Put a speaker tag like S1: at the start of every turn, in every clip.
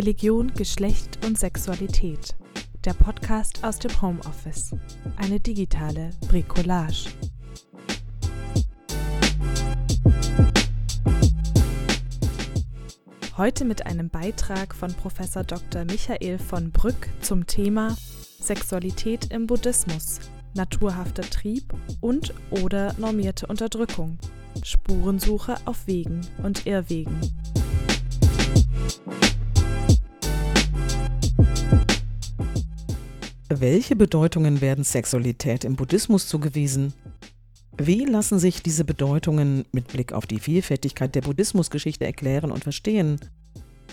S1: Religion, Geschlecht und Sexualität. Der Podcast aus dem Homeoffice. Eine digitale Bricolage. Heute mit einem Beitrag von Prof. Dr. Michael von Brück zum Thema Sexualität im Buddhismus, naturhafter Trieb und oder normierte Unterdrückung, Spurensuche auf Wegen und Irrwegen.
S2: Welche Bedeutungen werden Sexualität im Buddhismus zugewiesen? Wie lassen sich diese Bedeutungen mit Blick auf die Vielfältigkeit der Buddhismusgeschichte erklären und verstehen?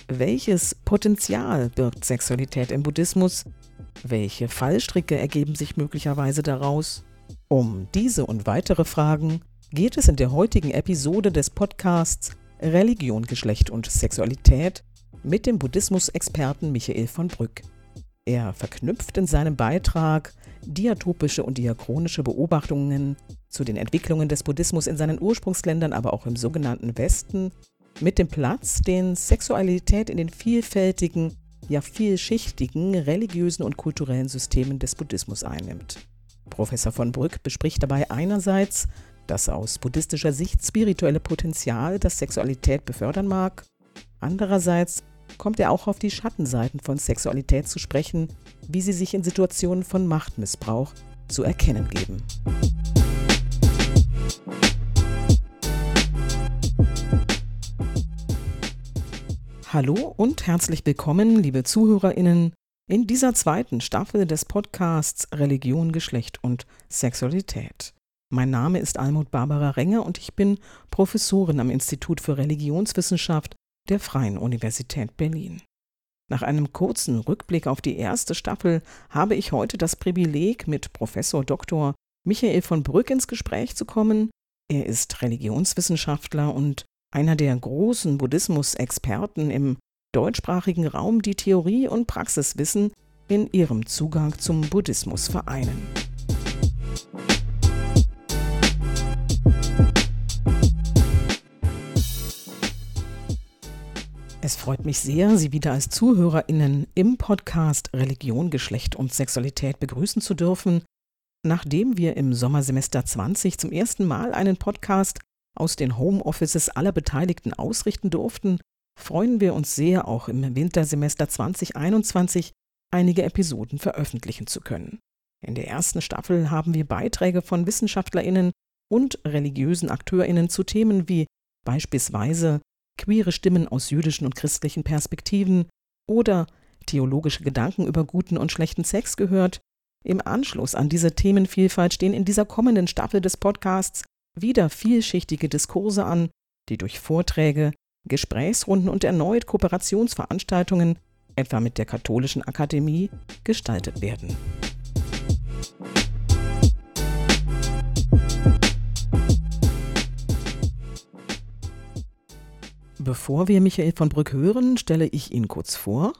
S2: Welches Potenzial birgt Sexualität im Buddhismus? Welche Fallstricke ergeben sich möglicherweise daraus? Um diese und weitere Fragen geht es in der heutigen Episode des Podcasts Religion, Geschlecht und Sexualität mit dem Buddhismus-Experten Michael von Brück. Er verknüpft in seinem Beitrag diatopische und diachronische Beobachtungen zu den Entwicklungen des Buddhismus in seinen Ursprungsländern, aber auch im sogenannten Westen, mit dem Platz, den Sexualität in den vielfältigen, ja vielschichtigen religiösen und kulturellen Systemen des Buddhismus einnimmt. Professor von Brück bespricht dabei einerseits das aus buddhistischer Sicht spirituelle Potenzial, das Sexualität befördern mag, andererseits kommt er auch auf die Schattenseiten von Sexualität zu sprechen, wie sie sich in Situationen von Machtmissbrauch zu erkennen geben. Hallo und herzlich willkommen, liebe Zuhörerinnen, in dieser zweiten Staffel des Podcasts Religion, Geschlecht und Sexualität. Mein Name ist Almut Barbara Renger und ich bin Professorin am Institut für Religionswissenschaft der Freien Universität Berlin. Nach einem kurzen Rückblick auf die erste Staffel habe ich heute das Privileg, mit Professor Dr. Michael von Brück ins Gespräch zu kommen. Er ist Religionswissenschaftler und einer der großen Buddhismus-Experten im deutschsprachigen Raum, die Theorie und Praxiswissen in ihrem Zugang zum Buddhismus vereinen. Es freut mich sehr, Sie wieder als ZuhörerInnen im Podcast Religion, Geschlecht und Sexualität begrüßen zu dürfen. Nachdem wir im Sommersemester 20 zum ersten Mal einen Podcast aus den Homeoffices aller Beteiligten ausrichten durften, freuen wir uns sehr, auch im Wintersemester 2021 einige Episoden veröffentlichen zu können. In der ersten Staffel haben wir Beiträge von WissenschaftlerInnen und religiösen AkteurInnen zu Themen wie beispielsweise queere Stimmen aus jüdischen und christlichen Perspektiven oder theologische Gedanken über guten und schlechten Sex gehört. Im Anschluss an diese Themenvielfalt stehen in dieser kommenden Staffel des Podcasts wieder vielschichtige Diskurse an, die durch Vorträge, Gesprächsrunden und erneut Kooperationsveranstaltungen, etwa mit der Katholischen Akademie, gestaltet werden. Bevor wir Michael von Brück hören, stelle ich ihn kurz vor.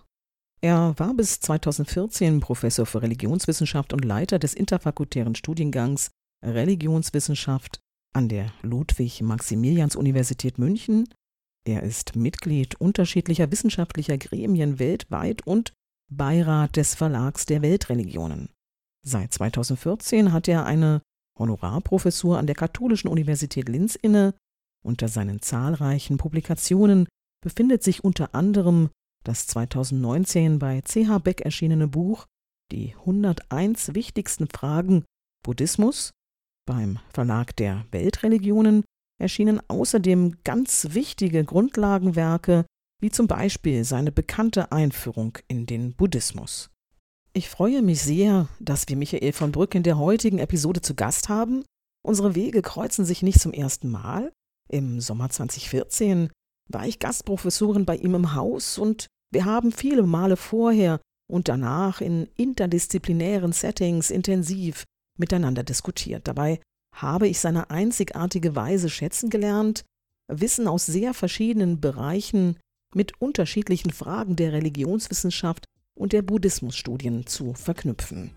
S2: Er war bis 2014 Professor für Religionswissenschaft und Leiter des interfakultären Studiengangs Religionswissenschaft an der Ludwig-Maximilians-Universität München. Er ist Mitglied unterschiedlicher wissenschaftlicher Gremien weltweit und Beirat des Verlags der Weltreligionen. Seit 2014 hat er eine Honorarprofessur an der Katholischen Universität Linz inne unter seinen zahlreichen Publikationen befindet sich unter anderem das 2019 bei CH Beck erschienene Buch Die 101 wichtigsten Fragen Buddhismus beim Verlag der Weltreligionen erschienen außerdem ganz wichtige Grundlagenwerke, wie zum Beispiel seine bekannte Einführung in den Buddhismus. Ich freue mich sehr, dass wir Michael von Brück in der heutigen Episode zu Gast haben. Unsere Wege kreuzen sich nicht zum ersten Mal. Im Sommer 2014 war ich Gastprofessorin bei ihm im Haus und wir haben viele Male vorher und danach in interdisziplinären Settings intensiv miteinander diskutiert. Dabei habe ich seine einzigartige Weise schätzen gelernt, Wissen aus sehr verschiedenen Bereichen mit unterschiedlichen Fragen der Religionswissenschaft und der Buddhismusstudien zu verknüpfen.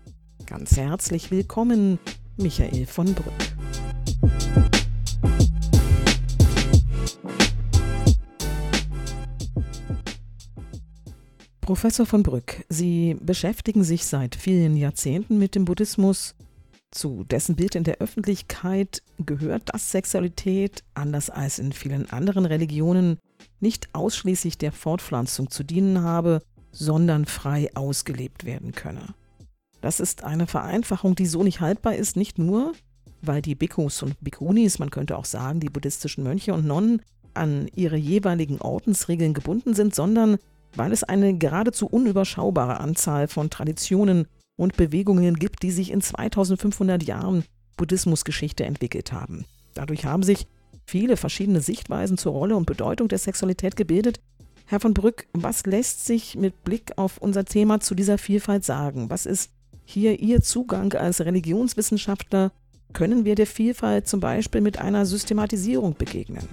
S2: Ganz herzlich willkommen, Michael von Brück. Professor von Brück, Sie beschäftigen sich seit vielen Jahrzehnten mit dem Buddhismus. Zu dessen Bild in der Öffentlichkeit gehört, dass Sexualität, anders als in vielen anderen Religionen, nicht ausschließlich der Fortpflanzung zu dienen habe, sondern frei ausgelebt werden könne. Das ist eine Vereinfachung, die so nicht haltbar ist, nicht nur, weil die Bhikkhus und Bhikkhunis, man könnte auch sagen, die buddhistischen Mönche und Nonnen, an ihre jeweiligen Ordensregeln gebunden sind, sondern weil es eine geradezu unüberschaubare Anzahl von Traditionen und Bewegungen gibt, die sich in 2500 Jahren Buddhismusgeschichte entwickelt haben. Dadurch haben sich viele verschiedene Sichtweisen zur Rolle und Bedeutung der Sexualität gebildet. Herr von Brück, was lässt sich mit Blick auf unser Thema zu dieser Vielfalt sagen? Was ist hier Ihr Zugang als Religionswissenschaftler? Können wir der Vielfalt zum Beispiel mit einer Systematisierung begegnen?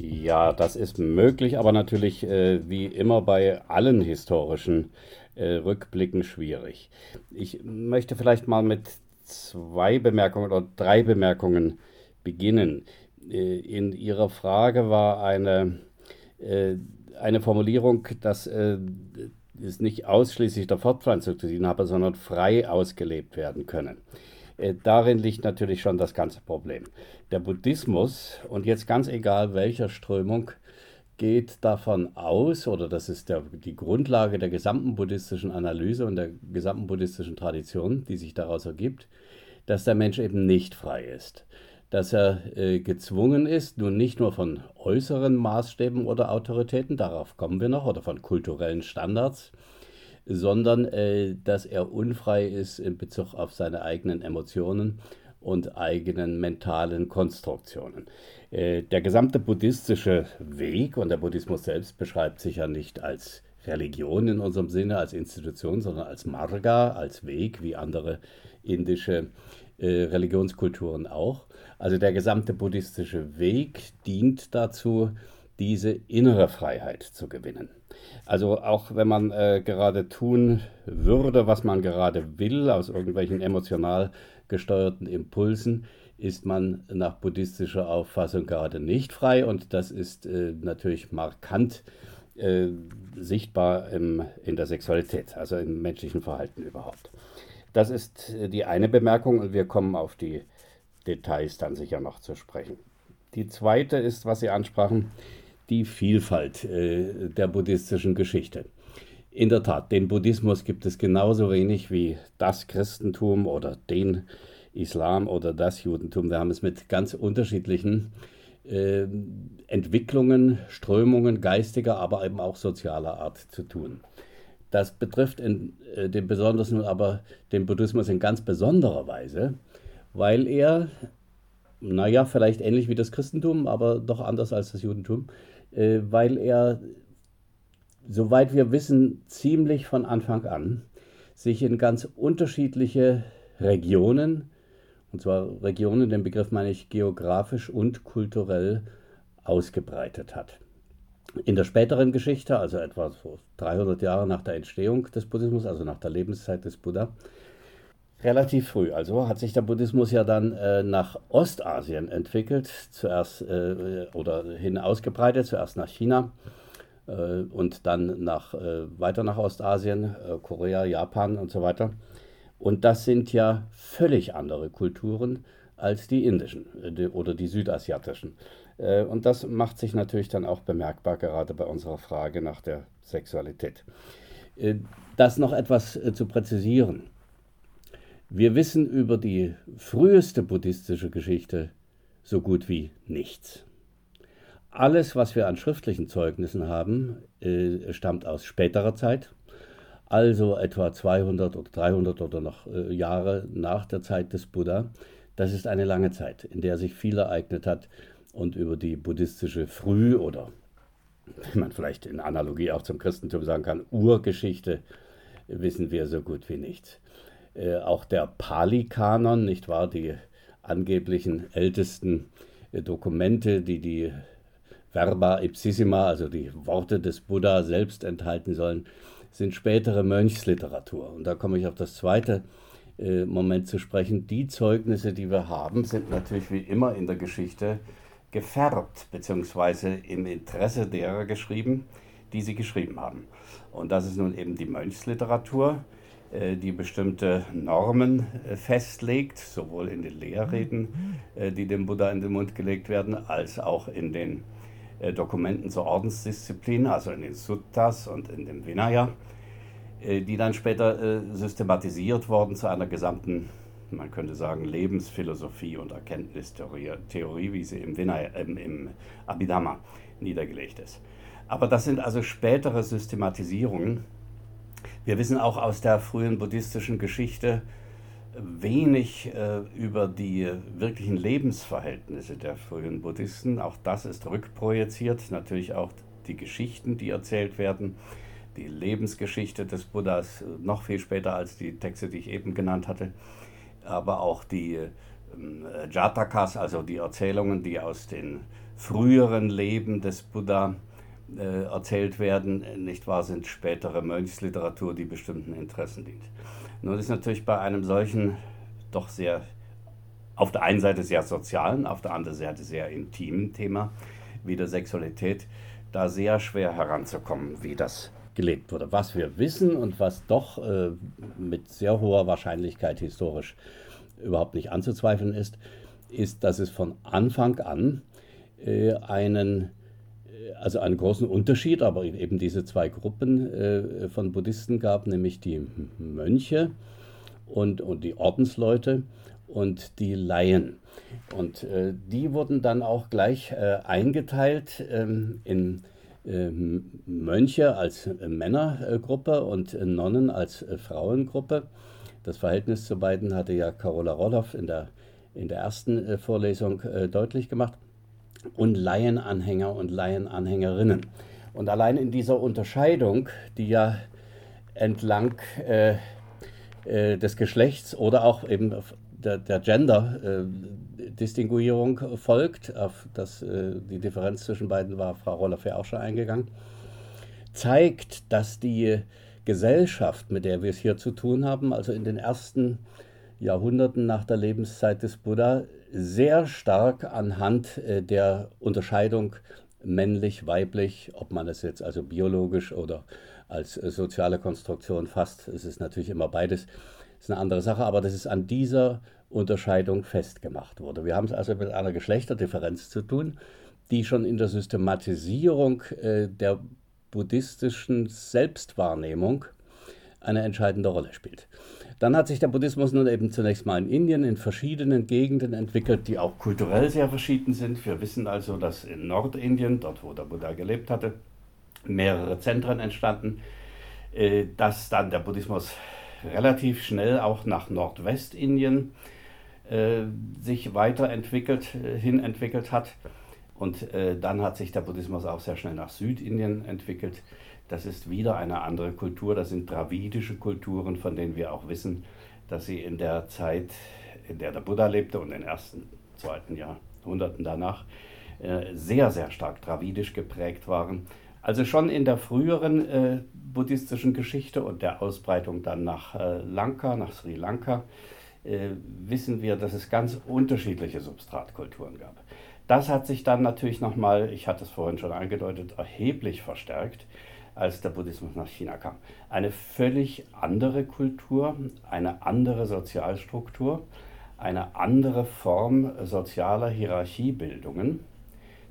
S3: Ja, das ist möglich, aber natürlich äh, wie immer bei allen historischen äh, Rückblicken schwierig. Ich möchte vielleicht mal mit zwei Bemerkungen oder drei Bemerkungen beginnen. Äh, in Ihrer Frage war eine, äh, eine Formulierung, dass äh, es nicht ausschließlich der Fortpflanzung zu dienen habe, sondern frei ausgelebt werden können. Äh, darin liegt natürlich schon das ganze Problem. Der Buddhismus, und jetzt ganz egal welcher Strömung, geht davon aus, oder das ist der, die Grundlage der gesamten buddhistischen Analyse und der gesamten buddhistischen Tradition, die sich daraus ergibt, dass der Mensch eben nicht frei ist. Dass er äh, gezwungen ist, nun nicht nur von äußeren Maßstäben oder Autoritäten, darauf kommen wir noch, oder von kulturellen Standards, sondern äh, dass er unfrei ist in Bezug auf seine eigenen Emotionen und eigenen mentalen Konstruktionen. Äh, der gesamte buddhistische Weg und der Buddhismus selbst beschreibt sich ja nicht als Religion in unserem Sinne, als Institution, sondern als Marga, als Weg, wie andere indische äh, Religionskulturen auch. Also der gesamte buddhistische Weg dient dazu, diese innere Freiheit zu gewinnen. Also auch wenn man äh, gerade tun würde, was man gerade will, aus irgendwelchen emotional gesteuerten Impulsen, ist man nach buddhistischer Auffassung gerade nicht frei und das ist äh, natürlich markant äh, sichtbar im, in der Sexualität, also im menschlichen Verhalten überhaupt. Das ist äh, die eine Bemerkung und wir kommen auf die Details dann sicher noch zu sprechen. Die zweite ist, was Sie ansprachen, die Vielfalt äh, der buddhistischen Geschichte. In der Tat, den Buddhismus gibt es genauso wenig wie das Christentum oder den Islam oder das Judentum. Wir haben es mit ganz unterschiedlichen äh, Entwicklungen, Strömungen geistiger, aber eben auch sozialer Art zu tun. Das betrifft in, äh, den besonders nun aber den Buddhismus in ganz besonderer Weise, weil er, naja, vielleicht ähnlich wie das Christentum, aber doch anders als das Judentum, äh, weil er, soweit wir wissen, ziemlich von Anfang an sich in ganz unterschiedliche Regionen, und zwar Regionen, den Begriff meine ich geografisch und kulturell ausgebreitet hat. In der späteren Geschichte, also etwa so 300 Jahre nach der Entstehung des Buddhismus, also nach der Lebenszeit des Buddha, relativ früh. Also hat sich der Buddhismus ja dann äh, nach Ostasien entwickelt, zuerst äh, oder hin ausgebreitet, zuerst nach China und dann nach, äh, weiter nach Ostasien, äh, Korea, Japan und so weiter. Und das sind ja völlig andere Kulturen als die indischen äh, oder die südasiatischen. und das macht sich natürlich dann auch bemerkbar, gerade bei unserer Frage nach der Sexualität. das noch etwas zu präzisieren. Wir wissen über die früheste buddhistische Geschichte so gut wie nichts. Alles, was wir an schriftlichen Zeugnissen haben, äh, stammt aus späterer Zeit, also etwa 200 oder 300 oder noch äh, Jahre nach der Zeit des Buddha. Das ist eine lange Zeit, in der sich viel ereignet hat und über die buddhistische Früh- oder, wie man vielleicht in Analogie auch zum Christentum sagen kann, Urgeschichte wissen wir so gut wie nichts. Äh, auch der Pali-Kanon, nicht wahr, die angeblichen ältesten Dokumente, die die Verba ipsissima, also die Worte des Buddha selbst enthalten sollen, sind spätere Mönchsliteratur. Und da komme ich auf das zweite äh, Moment zu sprechen. Die Zeugnisse, die wir haben, sind natürlich wie immer in der Geschichte gefärbt bzw. im Interesse derer geschrieben, die sie geschrieben haben. Und das ist nun eben die Mönchsliteratur, äh, die bestimmte Normen äh, festlegt, sowohl in den Lehrreden, äh, die dem Buddha in den Mund gelegt werden, als auch in den Dokumenten zur Ordensdisziplin, also in den Suttas und in dem Vinaya, die dann später systematisiert wurden zu einer gesamten, man könnte sagen, Lebensphilosophie und Erkenntnistheorie, Theorie, wie sie im, Vinaya, im, im Abhidhamma niedergelegt ist. Aber das sind also spätere Systematisierungen. Wir wissen auch aus der frühen buddhistischen Geschichte wenig äh, über die wirklichen Lebensverhältnisse der frühen Buddhisten. Auch das ist rückprojiziert. Natürlich auch die Geschichten, die erzählt werden. Die Lebensgeschichte des Buddhas noch viel später als die Texte, die ich eben genannt hatte. Aber auch die äh, Jatakas, also die Erzählungen, die aus den früheren Leben des Buddha äh, erzählt werden, nicht wahr, sind spätere Mönchsliteratur, die bestimmten Interessen dient. Nun ist natürlich bei einem solchen doch sehr, auf der einen Seite sehr sozialen, auf der anderen Seite sehr intimen Thema wie der Sexualität da sehr schwer heranzukommen, wie das gelebt wurde. Was wir wissen und was doch äh, mit sehr hoher Wahrscheinlichkeit historisch überhaupt nicht anzuzweifeln ist, ist, dass es von Anfang an äh, einen also einen großen Unterschied, aber eben diese zwei Gruppen äh, von Buddhisten gab, nämlich die Mönche und, und die Ordensleute und die Laien. Und äh, die wurden dann auch gleich äh, eingeteilt ähm, in ähm, Mönche als Männergruppe und Nonnen als Frauengruppe. Das Verhältnis zu beiden hatte ja Carola Roloff in der, in der ersten äh, Vorlesung äh, deutlich gemacht und Laienanhänger und Laienanhängerinnen. Und allein in dieser Unterscheidung, die ja entlang äh, äh, des Geschlechts oder auch eben der, der Gender-Distinguierung äh, folgt, auf das, äh, die Differenz zwischen beiden war Frau Rolloff ja auch schon eingegangen, zeigt, dass die Gesellschaft, mit der wir es hier zu tun haben, also in den ersten Jahrhunderten nach der Lebenszeit des Buddha, sehr stark anhand äh, der Unterscheidung männlich, weiblich, ob man es jetzt also biologisch oder als äh, soziale Konstruktion fasst, es ist natürlich immer beides, ist eine andere Sache, aber das ist an dieser Unterscheidung festgemacht wurde. Wir haben es also mit einer Geschlechterdifferenz zu tun, die schon in der Systematisierung äh, der buddhistischen Selbstwahrnehmung eine entscheidende Rolle spielt. Dann hat sich der Buddhismus nun eben zunächst mal in Indien in verschiedenen Gegenden entwickelt, die auch kulturell sehr verschieden sind. Wir wissen also, dass in Nordindien, dort wo der Buddha gelebt hatte, mehrere Zentren entstanden, äh, dass dann der Buddhismus relativ schnell auch nach Nordwestindien äh, sich weiterentwickelt, äh, hin entwickelt hat. Und dann hat sich der Buddhismus auch sehr schnell nach Südindien entwickelt. Das ist wieder eine andere Kultur. Das sind dravidische Kulturen, von denen wir auch wissen, dass sie in der Zeit, in der der Buddha lebte und in den ersten, zweiten Jahrhunderten danach, äh, sehr, sehr stark dravidisch geprägt waren. Also schon in der früheren äh, buddhistischen Geschichte und der Ausbreitung dann nach äh, Lanka, nach Sri Lanka, äh, wissen wir, dass es ganz unterschiedliche Substratkulturen gab. Das hat sich dann natürlich nochmal, ich hatte es vorhin schon angedeutet, erheblich verstärkt als der Buddhismus nach China kam. Eine völlig andere Kultur, eine andere Sozialstruktur, eine andere Form sozialer Hierarchiebildungen.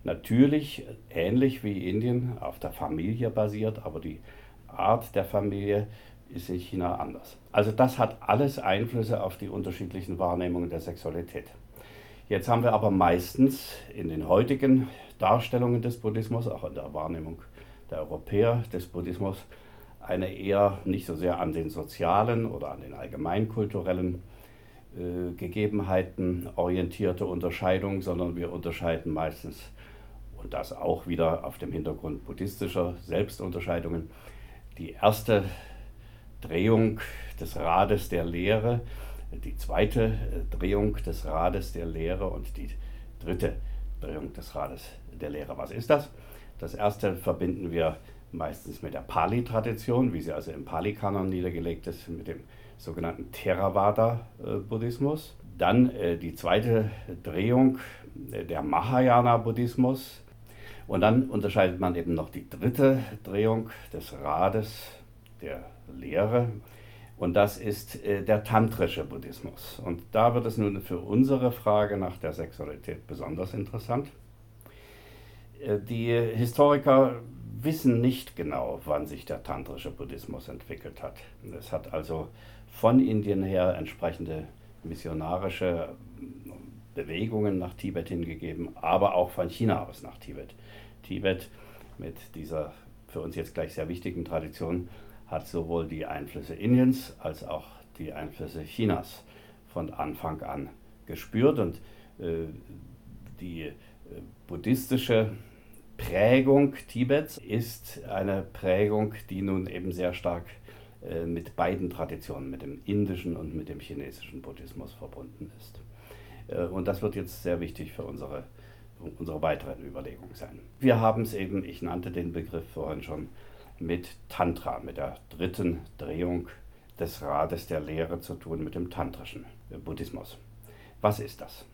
S3: Natürlich ähnlich wie Indien auf der Familie basiert, aber die Art der Familie ist in China anders. Also das hat alles Einflüsse auf die unterschiedlichen Wahrnehmungen der Sexualität. Jetzt haben wir aber meistens in den heutigen Darstellungen des Buddhismus, auch in der Wahrnehmung der Europäer des Buddhismus eine eher nicht so sehr an den sozialen oder an den allgemeinkulturellen äh, Gegebenheiten orientierte Unterscheidung, sondern wir unterscheiden meistens, und das auch wieder auf dem Hintergrund buddhistischer Selbstunterscheidungen, die erste Drehung des Rades der Lehre, die zweite äh, Drehung des Rades der Lehre und die dritte Drehung des Rades der Lehre. Was ist das? Das erste verbinden wir meistens mit der Pali-Tradition, wie sie also im Pali-Kanon niedergelegt ist, mit dem sogenannten Theravada-Buddhismus. Dann äh, die zweite Drehung, äh, der Mahayana-Buddhismus. Und dann unterscheidet man eben noch die dritte Drehung des Rades der Lehre. Und das ist äh, der tantrische Buddhismus. Und da wird es nun für unsere Frage nach der Sexualität besonders interessant. Äh, die Historiker wissen nicht genau, wann sich der tantrische Buddhismus entwickelt hat. Es hat also von Indien her entsprechende missionarische Bewegungen nach Tibet hingegeben, aber auch von China aus nach Tibet. Tibet mit dieser für uns jetzt gleich sehr wichtigen Tradition hat sowohl die Einflüsse Indiens als auch die Einflüsse Chinas von Anfang an gespürt und äh, die äh, buddhistische Prägung Tibets ist eine Prägung, die nun eben sehr stark äh, mit beiden Traditionen, mit dem indischen und mit dem chinesischen Buddhismus verbunden ist. Äh, und das wird jetzt sehr wichtig für unsere, unsere weiteren Überlegungen sein. Wir haben es eben, ich nannte den Begriff vorhin schon, mit Tantra, mit der dritten Drehung des Rades der Lehre zu tun, mit dem tantrischen Buddhismus. Was ist das?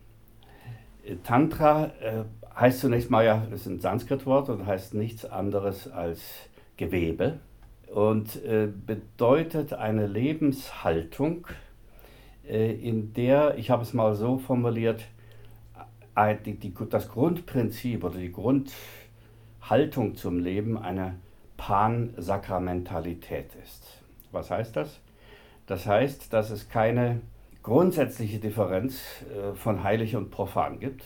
S3: Tantra äh, heißt zunächst mal ja, das ist ein Sanskrit-Wort und heißt nichts anderes als Gewebe und äh, bedeutet eine Lebenshaltung, äh, in der, ich habe es mal so formuliert, äh, die, die, das Grundprinzip oder die Grundhaltung zum Leben eine Pansakramentalität ist. Was heißt das? Das heißt, dass es keine grundsätzliche Differenz äh, von heilig und profan gibt,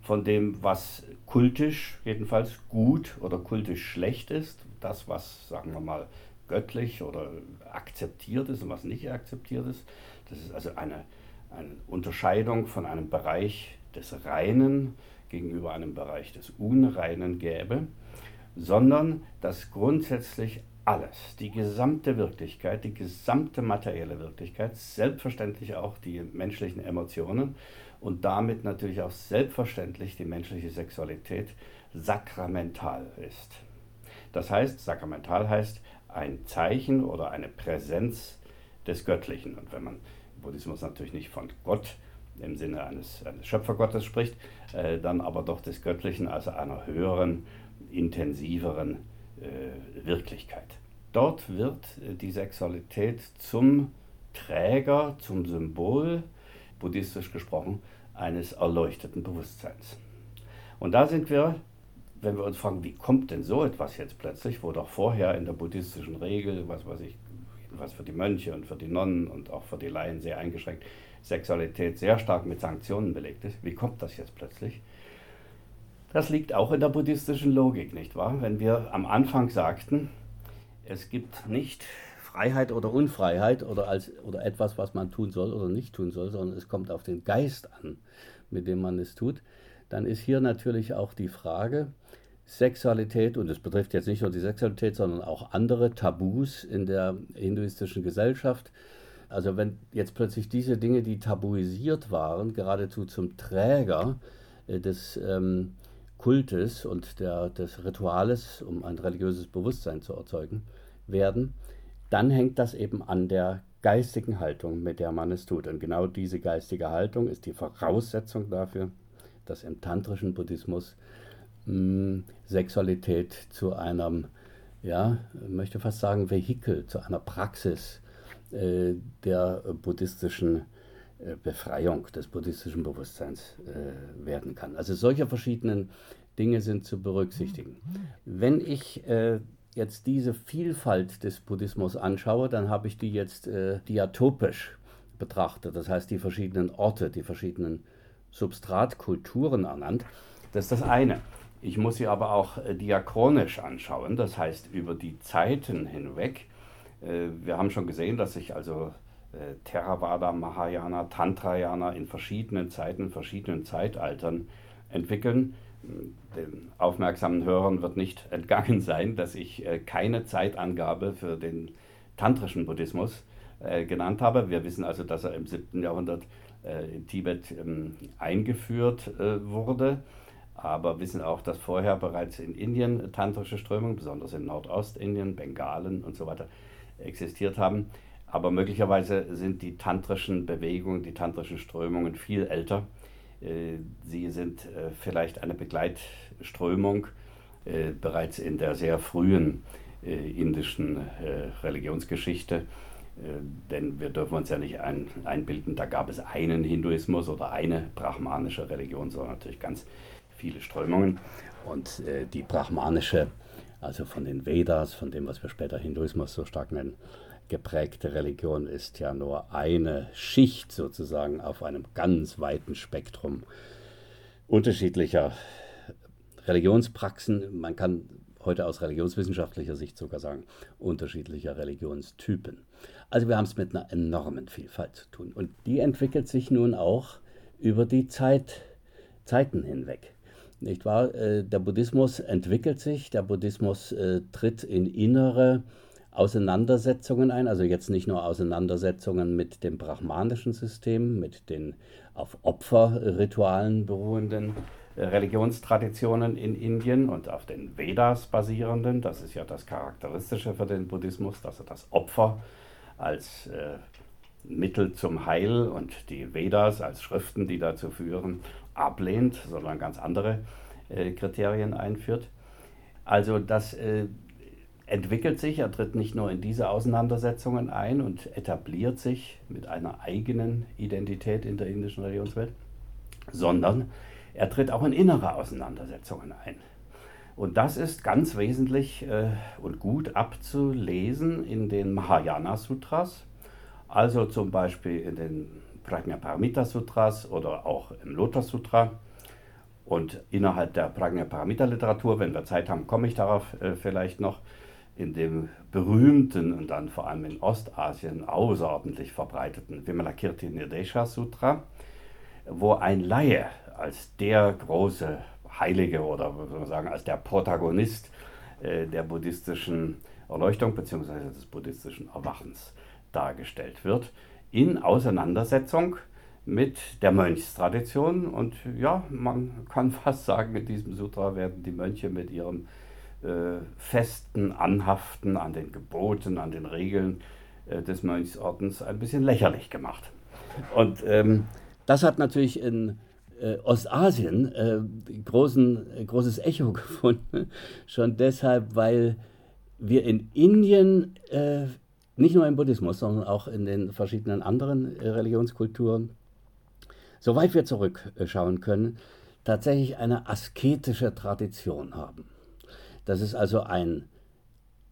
S3: von dem, was kultisch jedenfalls gut oder kultisch schlecht ist, das, was, sagen wir mal, göttlich oder akzeptiert ist und was nicht akzeptiert ist. Das ist also eine, eine Unterscheidung von einem Bereich des Reinen gegenüber einem Bereich des Unreinen gäbe, sondern dass grundsätzlich alles, die gesamte Wirklichkeit, die gesamte materielle Wirklichkeit, selbstverständlich auch die menschlichen Emotionen und damit natürlich auch selbstverständlich die menschliche Sexualität sakramental ist. Das heißt, sakramental heißt ein Zeichen oder eine Präsenz des Göttlichen. Und wenn man im Buddhismus natürlich nicht von Gott im Sinne eines, eines Schöpfergottes spricht, äh, dann aber doch des Göttlichen, also einer höheren, intensiveren Wirklichkeit. Dort wird äh, die Sexualität zum Träger, zum Symbol, buddhistisch gesprochen, eines erleuchteten Bewusstseins. Und da sind wir, wenn wir uns fragen, wie kommt denn so etwas jetzt plötzlich, wo doch vorher in der buddhistischen Regel, was weiß ich, was für die Mönche und für die Nonnen und auch für die Laien sehr eingeschränkt, Sexualität sehr stark mit Sanktionen belegt ist. Wie kommt das jetzt plötzlich? Das liegt auch in der buddhistischen Logik, nicht wahr? Wenn wir am Anfang sagten, es gibt nicht Freiheit oder Unfreiheit oder, als, oder etwas, was man tun soll oder nicht tun soll, sondern es kommt auf den Geist an, mit dem man es tut, dann ist hier natürlich auch die Frage, Sexualität, und es betrifft jetzt nicht nur die Sexualität, sondern auch andere Tabus in der hinduistischen Gesellschaft. Also wenn jetzt plötzlich diese Dinge, die tabuisiert waren, geradezu zum Träger äh, des ähm, Kultes und der, des Rituales, um ein religiöses Bewusstsein zu erzeugen, werden, dann hängt das eben an der geistigen Haltung, mit der man es tut. Und genau diese geistige Haltung ist die Voraussetzung dafür, dass im tantrischen Buddhismus mh, hm, Sexualität zu einem, ja, möchte fast sagen, Vehikel, zu einer Praxis äh, der buddhistischen äh, Befreiung des buddhistischen Bewusstseins äh, werden kann. Also solche verschiedenen Dinge sind zu berücksichtigen. Wenn ich äh, jetzt diese Vielfalt des Buddhismus anschaue, dann habe ich die jetzt äh, diatopisch betrachtet, das heißt die verschiedenen Orte, die verschiedenen Substratkulturen ernannt. Das ist das eine. Ich muss sie aber auch äh, diachronisch anschauen, das heißt über die Zeiten hinweg. Äh, wir haben schon gesehen, dass sich also äh, Theravada, Mahayana, Tantrayana in verschiedenen Zeiten, verschiedenen Zeitaltern entwickeln. Den aufmerksamen Hörern wird nicht entgangen sein, dass ich äh, keine Zeitangabe für den tantrischen Buddhismus äh, genannt habe. Wir wissen also, dass er im 7. Jahrhundert in Tibet ähm, eingeführt wurde, aber wissen auch, dass vorher bereits in Indien tantrische Strömungen, besonders in Nordostindien, Bengalen und so weiter, existiert haben. Aber möglicherweise sind die tantrischen Bewegungen, die tantrischen Strömungen viel älter. Äh, sie sind äh, vielleicht eine Begleitströmung äh, bereits in der sehr frühen indischen Religionsgeschichte. Denn wir dürfen uns ja nicht ein, einbilden, da gab es einen Hinduismus oder eine brahmanische Religion, sondern natürlich ganz viele Strömungen. Und die brahmanische, also von den Vedas, von dem, was wir später Hinduismus so stark nennen, geprägte Religion ist ja nur eine Schicht sozusagen auf einem ganz weiten Spektrum unterschiedlicher Religionspraxen. Man kann heute aus religionswissenschaftlicher Sicht sogar sagen, unterschiedlicher Religionstypen. Also wir haben es mit einer enormen Vielfalt zu tun. Und die entwickelt sich nun auch über die Zeit, Zeiten hinweg. Nicht wahr? Äh, der Buddhismus entwickelt sich, der Buddhismus äh, tritt in innere Auseinandersetzungen ein, also jetzt nicht nur Auseinandersetzungen mit dem brahmanischen System, mit den auf Opferritualen beruhenden äh, Religionstraditionen in Indien und auf den Vedas basierenden. Das ist ja das Charakteristische für den Buddhismus, dass er das Opfer als äh, Mittel zum Heil und die Vedas als Schriften, die dazu führen, ablehnt, sondern ganz andere äh, Kriterien einführt. Also das äh, entwickelt sich, er tritt nicht nur in diese Auseinandersetzungen ein und etabliert sich mit einer eigenen Identität in der indischen Religionswelt, sondern er tritt auch in innere Auseinandersetzungen ein. Und das ist ganz wesentlich äh, und gut abzulesen in den Mahayana Sutras, also zum Beispiel in den Prajnaparamita Sutras oder auch im Lotus Sutra. Und innerhalb der Prajnaparamita Literatur, wenn wir Zeit haben, komme ich darauf äh, vielleicht noch, in dem berühmten und dann vor allem in Ostasien außerordentlich verbreiteten Vimalakirti Nirdesha Sutra, wo ein Laie als der große Heilige oder sagen als der Protagonist äh, der buddhistischen Erleuchtung bzw. des buddhistischen Erwachens dargestellt wird, in Auseinandersetzung mit der Mönchstradition. Und ja, man kann fast sagen, in diesem Sutra werden die Mönche mit ihrem äh, festen Anhaften an den Geboten, an den Regeln äh, des Mönchsordens ein bisschen lächerlich gemacht. Und ähm, das hat natürlich in äh, Ostasien äh, großen, großes Echo gefunden, schon deshalb, weil wir in Indien, äh, nicht nur im Buddhismus, sondern auch in den verschiedenen anderen äh, Religionskulturen, soweit wir zurückschauen können, tatsächlich eine asketische Tradition haben. Das ist also ein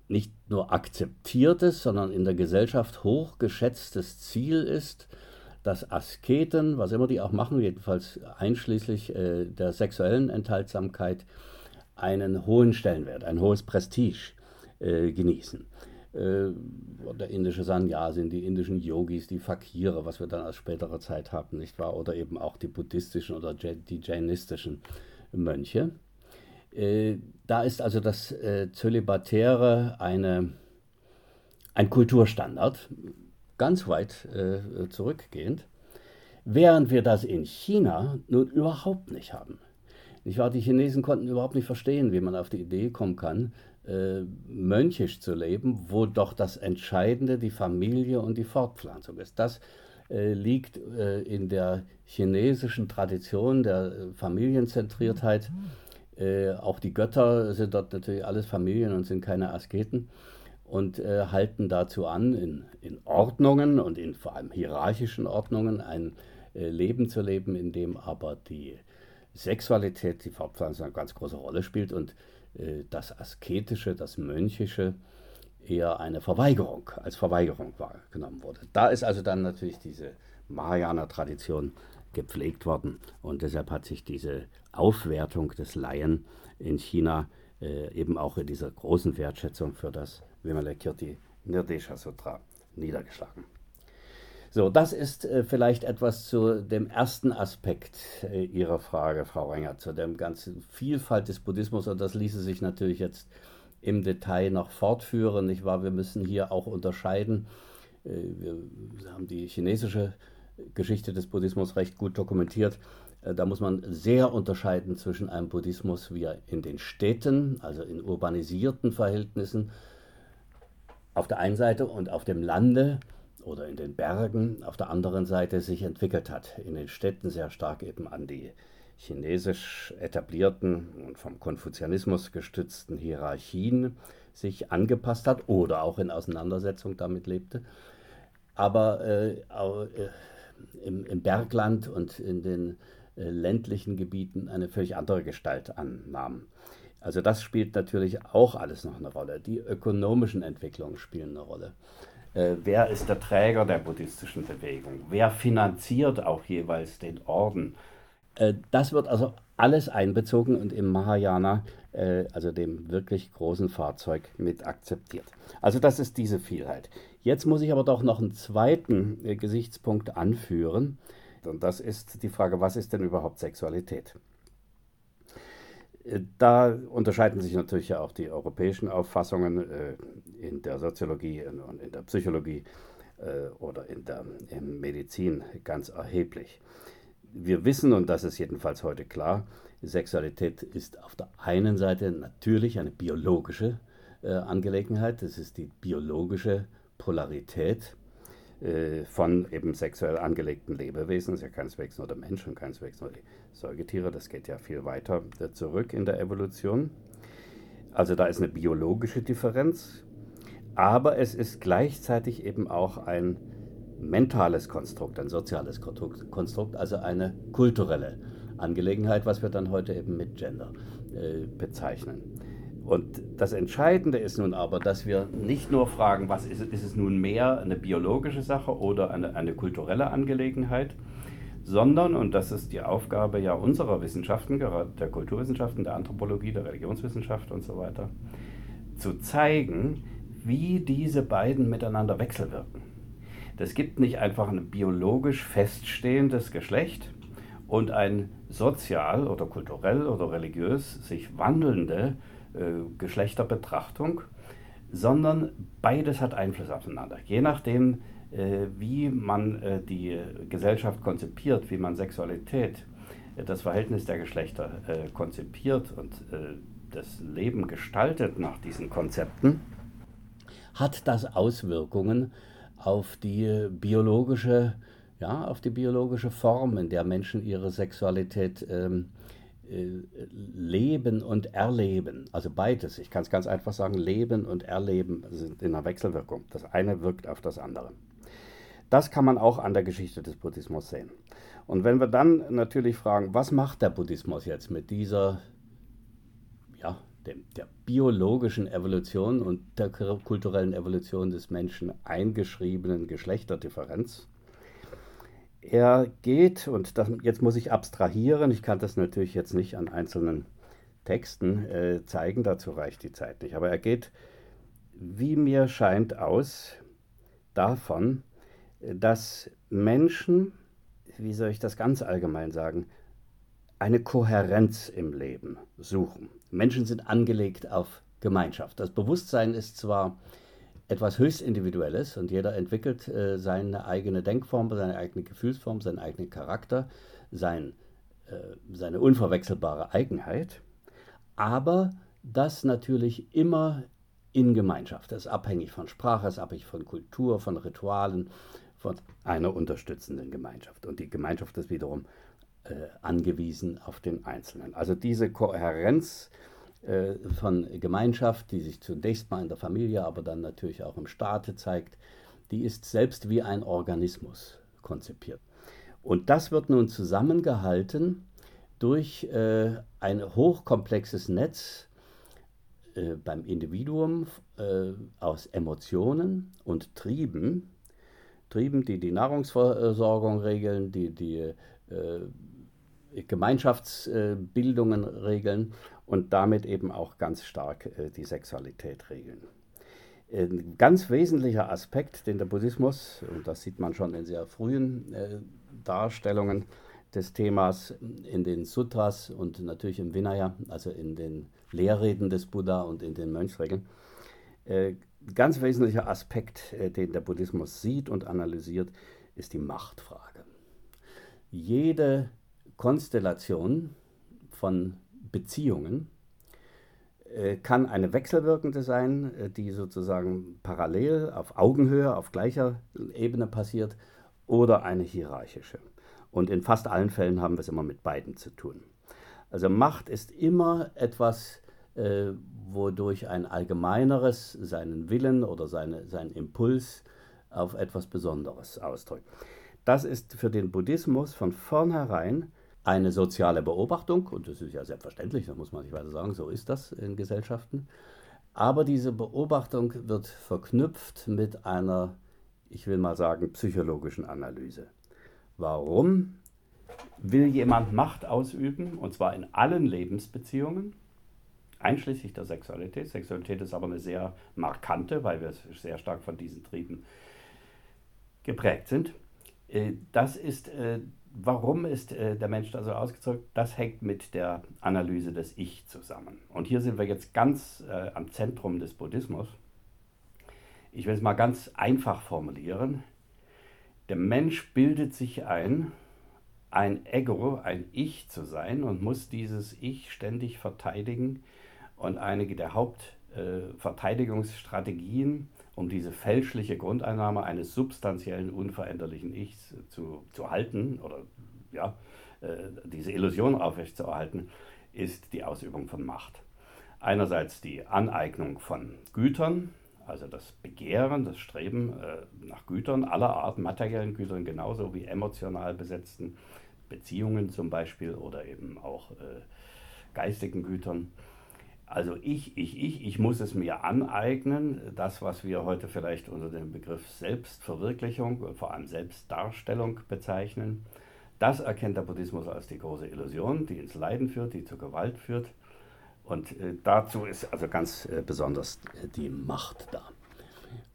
S3: nicht nur akzeptiertes, sondern in der Gesellschaft hochgeschätztes Ziel ist, dass Asketen, was immer die auch machen, jedenfalls einschließlich äh, der sexuellen Enthaltsamkeit, einen hohen Stellenwert, ein hohes Prestige äh, genießen. Äh, der indische Sannyasin, die indischen Yogis, die Fakire, was wir dann aus späterer Zeit haben, nicht wahr? Oder eben auch die buddhistischen oder die jainistischen Mönche. Äh, da ist also das äh, Zölibatäre eine, ein Kulturstandard, ganz weit zurückgehend, während wir das in China nun überhaupt nicht haben. Nicht wahr? Die Chinesen konnten überhaupt nicht verstehen, wie man auf die Idee kommen kann, äh, mönchisch zu leben, wo doch das Entscheidende die Familie und die Fortpflanzung ist. Das äh, liegt äh, in der chinesischen Tradition der Familienzentriertheit. Mhm äh, auch die Götter sind dort natürlich alles Familien und sind keine Asketen und äh, halten dazu an, in, in, Ordnungen und in vor allem hierarchischen Ordnungen ein äh, Leben zu leben, in dem aber die Sexualität, die Fortpflanzung eine ganz große Rolle spielt und äh, das Asketische, das Mönchische eher eine Verweigerung, als Verweigerung wahrgenommen wurde. Da ist also dann natürlich diese Mahayana-Tradition gepflegt worden. Und deshalb hat sich diese Aufwertung des Laien in China äh, eben auch in dieser großen Wertschätzung für das Vimalakirti Nirdesha Sutra niedergeschlagen. So, das ist äh, vielleicht etwas zu dem ersten Aspekt äh, Ihrer Frage, Frau Renger, zu der ganzen Vielfalt des Buddhismus. Und das ließe sich natürlich jetzt im Detail noch fortführen. Nicht wahr? Wir müssen hier auch unterscheiden. Äh, wir haben die chinesische Geschichte des Buddhismus recht gut dokumentiert. Äh, da muss man sehr unterscheiden zwischen einem Buddhismus, wie er in den Städten, also in urbanisierten Verhältnissen, auf der einen Seite und auf dem Lande oder in den Bergen auf der anderen Seite sich entwickelt hat. In den Städten sehr stark eben an die chinesisch etablierten und vom Konfuzianismus gestützten Hierarchien sich angepasst hat oder auch in Auseinandersetzung damit lebte. Aber äh, äh, im, im, Bergland und in den äh, ländlichen Gebieten eine völlig andere Gestalt annahm. Also das spielt natürlich auch alles noch eine Rolle. Die ökonomischen Entwicklungen spielen eine Rolle. Äh, wer ist der Träger der buddhistischen Bewegung? Wer finanziert auch jeweils den Orden? Äh, das wird also alles einbezogen und im Mahayana, äh, also dem wirklich großen Fahrzeug, mit akzeptiert. Also das ist diese Vielheit. Jetzt muss ich aber doch noch einen zweiten äh, Gesichtspunkt anführen. Und das ist die Frage, was ist denn überhaupt Sexualität? Da unterscheiden sich natürlich auch die europäischen Auffassungen äh, in der Soziologie und in der Psychologie äh, oder in der in Medizin ganz erheblich. Wir wissen, und das ist jedenfalls heute klar, Sexualität ist auf der einen Seite natürlich eine biologische äh, Angelegenheit, das ist die biologische Polarität von eben sexuell angelegten Lebewesen, ist ja keineswegs nur der Mensch und keineswegs nur die Säugetiere, das geht ja viel weiter zurück in der Evolution. Also da ist eine biologische Differenz, aber es ist gleichzeitig eben auch ein mentales Konstrukt, ein soziales Konstrukt, also eine kulturelle Angelegenheit, was wir dann heute eben mit Gender äh, bezeichnen. Und das Entscheidende ist nun aber, dass wir nicht nur fragen, was ist, ist es nun mehr eine biologische Sache oder eine, eine kulturelle Angelegenheit, sondern, und das ist die Aufgabe ja unserer Wissenschaften, gerade der Kulturwissenschaften, der Anthropologie, der Religionswissenschaft und so weiter, zu zeigen, wie diese beiden miteinander wechselwirken. Das gibt nicht einfach ein biologisch feststehendes Geschlecht und ein sozial oder kulturell oder religiös sich wandelnde Geschlechterbetrachtung, sondern beides hat Einfluss aufeinander. Je nachdem, äh, wie man äh, die Gesellschaft konzipiert, wie man Sexualität, äh, das Verhältnis der Geschlechter äh, konzipiert und äh, das Leben gestaltet nach diesen Konzepten, hat das Auswirkungen auf die biologische, ja, auf die biologische Form, in der Menschen ihre Sexualität ähm, äh, leben und Erleben, also beides, ich kann es ganz einfach sagen, Leben und Erleben sind in einer Wechselwirkung. Das eine wirkt auf das andere. Das kann man auch an der Geschichte des Buddhismus sehen. Und wenn wir dann natürlich fragen, was macht der Buddhismus jetzt mit dieser, ja, dem, der biologischen Evolution und der kulturellen Evolution des Menschen eingeschriebenen Geschlechterdifferenz, er geht, und das, jetzt muss ich abstrahieren, ich kann das natürlich jetzt nicht an einzelnen Texten äh, zeigen, dazu reicht die Zeit nicht, aber er geht, wie mir scheint, aus davon, dass Menschen, wie soll ich das ganz allgemein sagen, eine Kohärenz im Leben suchen. Menschen sind angelegt auf Gemeinschaft. Das Bewusstsein ist zwar etwas höchst Individuelles und jeder entwickelt äh, seine eigene Denkform, seine eigene Gefühlsform, seinen eigenen Charakter, sein, äh, seine unverwechselbare Eigenheit, aber das natürlich immer in Gemeinschaft. Das ist abhängig von Sprache, ist abhängig von Kultur, von Ritualen, von einer unterstützenden Gemeinschaft. Und die Gemeinschaft ist wiederum äh, angewiesen auf den Einzelnen. Also diese Kohärenz von Gemeinschaft, die sich zunächst mal in der Familie, aber dann natürlich auch im Staate zeigt, die ist selbst wie ein Organismus konzipiert. Und das wird nun zusammengehalten durch äh, ein hochkomplexes Netz äh, beim Individuum äh, aus Emotionen und Trieben, Trieben, die die Nahrungsversorgung regeln, die die äh, Gemeinschaftsbildungen regeln und damit eben auch ganz stark äh, die Sexualität regeln. Ein ganz wesentlicher Aspekt, den der Buddhismus, und das sieht man schon in sehr frühen äh, Darstellungen des Themas in den Sutras und natürlich im Vinaya, also in den Lehrreden des Buddha und in den Mönchsregeln, äh, ganz wesentlicher Aspekt, den der Buddhismus sieht und analysiert, ist die Machtfrage. Jede Konstellation von Beziehungen äh, kann eine wechselwirkende sein, äh, die sozusagen parallel auf Augenhöhe, auf gleicher Ebene passiert, oder eine hierarchische. Und in fast allen Fällen haben wir es immer mit beiden zu tun. Also Macht ist immer etwas, äh, wodurch ein allgemeineres seinen Willen oder seine, seinen Impuls auf etwas Besonderes ausdrückt. Das ist für den Buddhismus von vornherein eine soziale Beobachtung, und das ist ja selbstverständlich, da muss man nicht weiter sagen, so ist das in Gesellschaften. Aber diese Beobachtung wird verknüpft mit einer, ich will mal sagen, psychologischen Analyse. Warum will jemand Macht ausüben, und zwar in allen Lebensbeziehungen, einschließlich der Sexualität. Sexualität ist aber eine sehr markante, weil wir sehr stark von diesen Trieben geprägt sind. Äh, das ist, äh, warum ist äh, der Mensch da so ausgezeugt? Das hängt mit der Analyse des Ich zusammen. Und hier sind wir jetzt ganz am Zentrum des Buddhismus. Ich will es mal ganz einfach formulieren. Der Mensch bildet sich ein, ein Ego, ein Ich zu sein und muss dieses Ich ständig verteidigen. Und einige der Hauptverteidigungsstrategien um diese fälschliche Grundeinnahme eines substanziellen, unveränderlichen Ichs zu, zu halten oder ja, äh, diese Illusion aufrechtzuerhalten, ist die Ausübung von Macht. Einerseits die Aneignung von Gütern, also das Begehren, das Streben äh, nach Gütern aller Art, materiellen Gütern genauso wie emotional besetzten Beziehungen zum Beispiel oder eben auch äh, geistigen Gütern. Also ich, ich, ich, ich muss es mir aneignen, das, was wir heute vielleicht unter dem Begriff Selbstverwirklichung, vor allem Selbstdarstellung bezeichnen, das erkennt der Buddhismus als die große Illusion, die ins Leiden führt, die zur Gewalt führt. Und äh, dazu ist also ganz äh, besonders äh, die Macht da.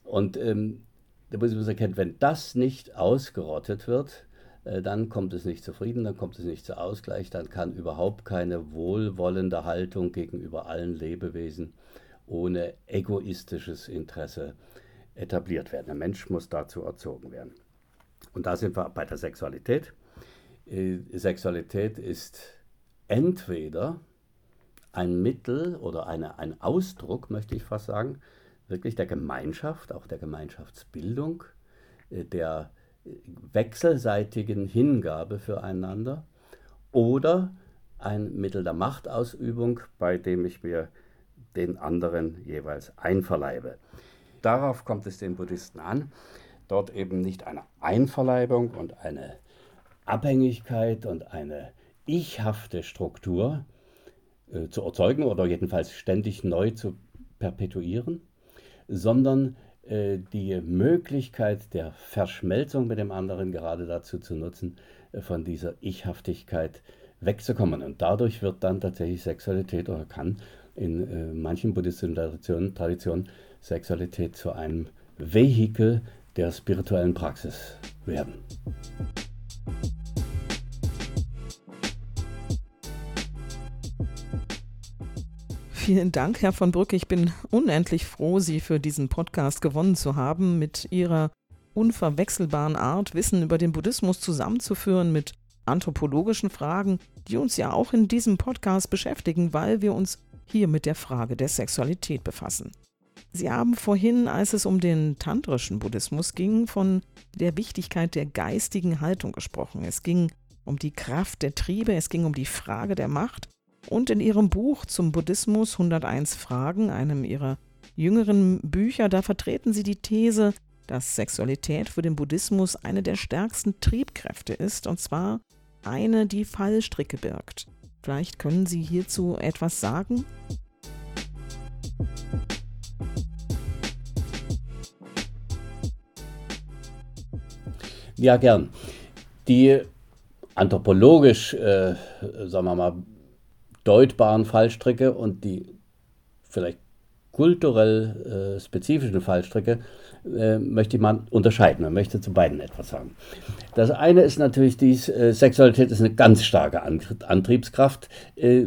S3: Und ähm, der Buddhismus erkennt, wenn das nicht ausgerottet wird, dann kommt es nicht zu Frieden, dann kommt es nicht zu Ausgleich, dann kann überhaupt keine wohlwollende Haltung gegenüber allen Lebewesen ohne egoistisches Interesse etabliert werden. Der Mensch muss dazu erzogen werden. Und da sind wir bei der Sexualität. Äh, Sexualität ist entweder ein Mittel oder eine, ein Ausdruck, möchte ich fast sagen, wirklich der Gemeinschaft, auch der Gemeinschaftsbildung, äh, der wechselseitigen Hingabe füreinander oder ein Mittel der Machtausübung, bei dem ich mir den anderen jeweils einverleibe. Darauf kommt es den Buddhisten an, dort eben nicht eine Einverleibung und eine Abhängigkeit und eine ichhafte Struktur äh, zu erzeugen oder jedenfalls ständig neu zu perpetuieren, sondern die Möglichkeit der Verschmelzung mit dem anderen gerade dazu zu nutzen, äh, von dieser Ichhaftigkeit wegzukommen. Und dadurch wird dann tatsächlich Sexualität oder kann in äh, manchen buddhistischen Traditionen, Traditionen Sexualität zu einem Vehikel der spirituellen Praxis werden.
S2: Vielen Dank, Herr von Brücke. Ich bin unendlich froh, Sie für diesen Podcast gewonnen zu haben, mit Ihrer unverwechselbaren Art, Wissen über den Buddhismus zusammenzuführen mit anthropologischen Fragen, die uns ja auch in diesem Podcast beschäftigen, weil wir uns hier mit der Frage der Sexualität befassen. Sie haben vorhin, als es um den tantrischen Buddhismus ging, von der Wichtigkeit der geistigen Haltung gesprochen. Es ging um die Kraft der Triebe, es ging um die Frage der Macht und in ihrem Buch zum Buddhismus 101 Fragen, einem ihrer jüngeren Bücher, da vertreten sie die These, dass Sexualität für den Buddhismus eine der stärksten Triebkräfte ist, und zwar eine, die Fallstricke birgt. Vielleicht können Sie hierzu etwas sagen?
S3: Ja, gern. Die anthropologisch, äh, sagen wir mal, deutbaren Fallstricke und die vielleicht kulturell äh, spezifischen Fallstricke äh, möchte mal unterscheiden. Man möchte zu beiden etwas sagen. Das eine ist natürlich dies, äh, Sexualität ist eine ganz starke Antriebskraft, äh,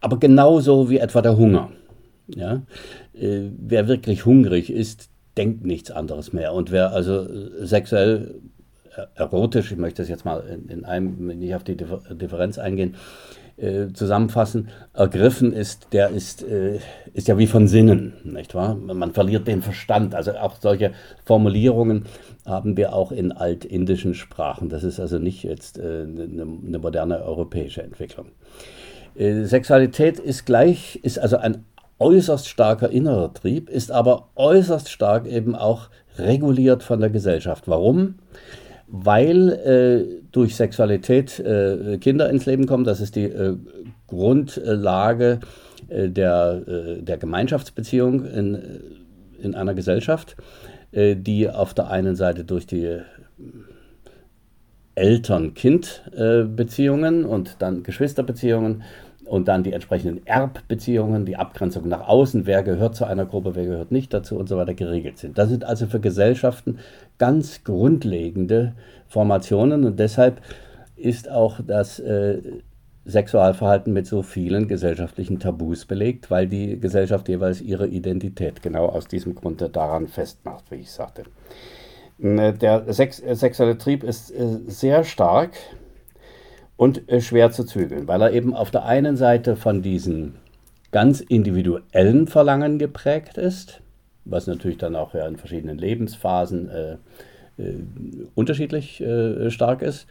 S3: aber genauso wie etwa der Hunger. Ja? Äh, wer wirklich hungrig ist, denkt nichts anderes mehr. Und wer also sexuell erotisch, ich möchte das jetzt mal in, in einem, nicht auf die Differenz eingehen, äh, zusammenfassen, ergriffen ist, der ist, äh, ist ja wie von Sinnen, nicht wahr? Man verliert den Verstand. Also auch solche Formulierungen haben wir auch in altindischen Sprachen. Das ist also nicht jetzt äh, eine, eine moderne europäische Entwicklung. Äh, Sexualität ist gleich, ist also ein äußerst starker innerer Trieb, ist aber äußerst stark eben auch reguliert von der Gesellschaft. Warum? Weil äh, durch Sexualität äh, Kinder ins Leben kommen. Das ist die äh, Grundlage äh, der, äh, der Gemeinschaftsbeziehung in, in einer Gesellschaft, äh, die auf der einen Seite durch die Eltern-Kind-Beziehungen und dann Geschwisterbeziehungen und dann die entsprechenden Erbbeziehungen, die Abgrenzung nach außen, wer gehört zu einer Gruppe, wer gehört nicht dazu und so weiter geregelt sind. Das sind also für Gesellschaften ganz grundlegende Formationen und deshalb ist auch das äh, Sexualverhalten mit so vielen gesellschaftlichen Tabus belegt, weil die Gesellschaft jeweils ihre Identität genau aus diesem Grunde daran festmacht, wie ich sagte. Äh, der Sex sexuelle Trieb ist äh, sehr stark und äh, schwer zu zügeln, weil er eben auf der einen Seite von diesen ganz individuellen Verlangen geprägt ist, was natürlich dann auch ja in verschiedenen Lebensphasen äh, äh, unterschiedlich äh, stark ist,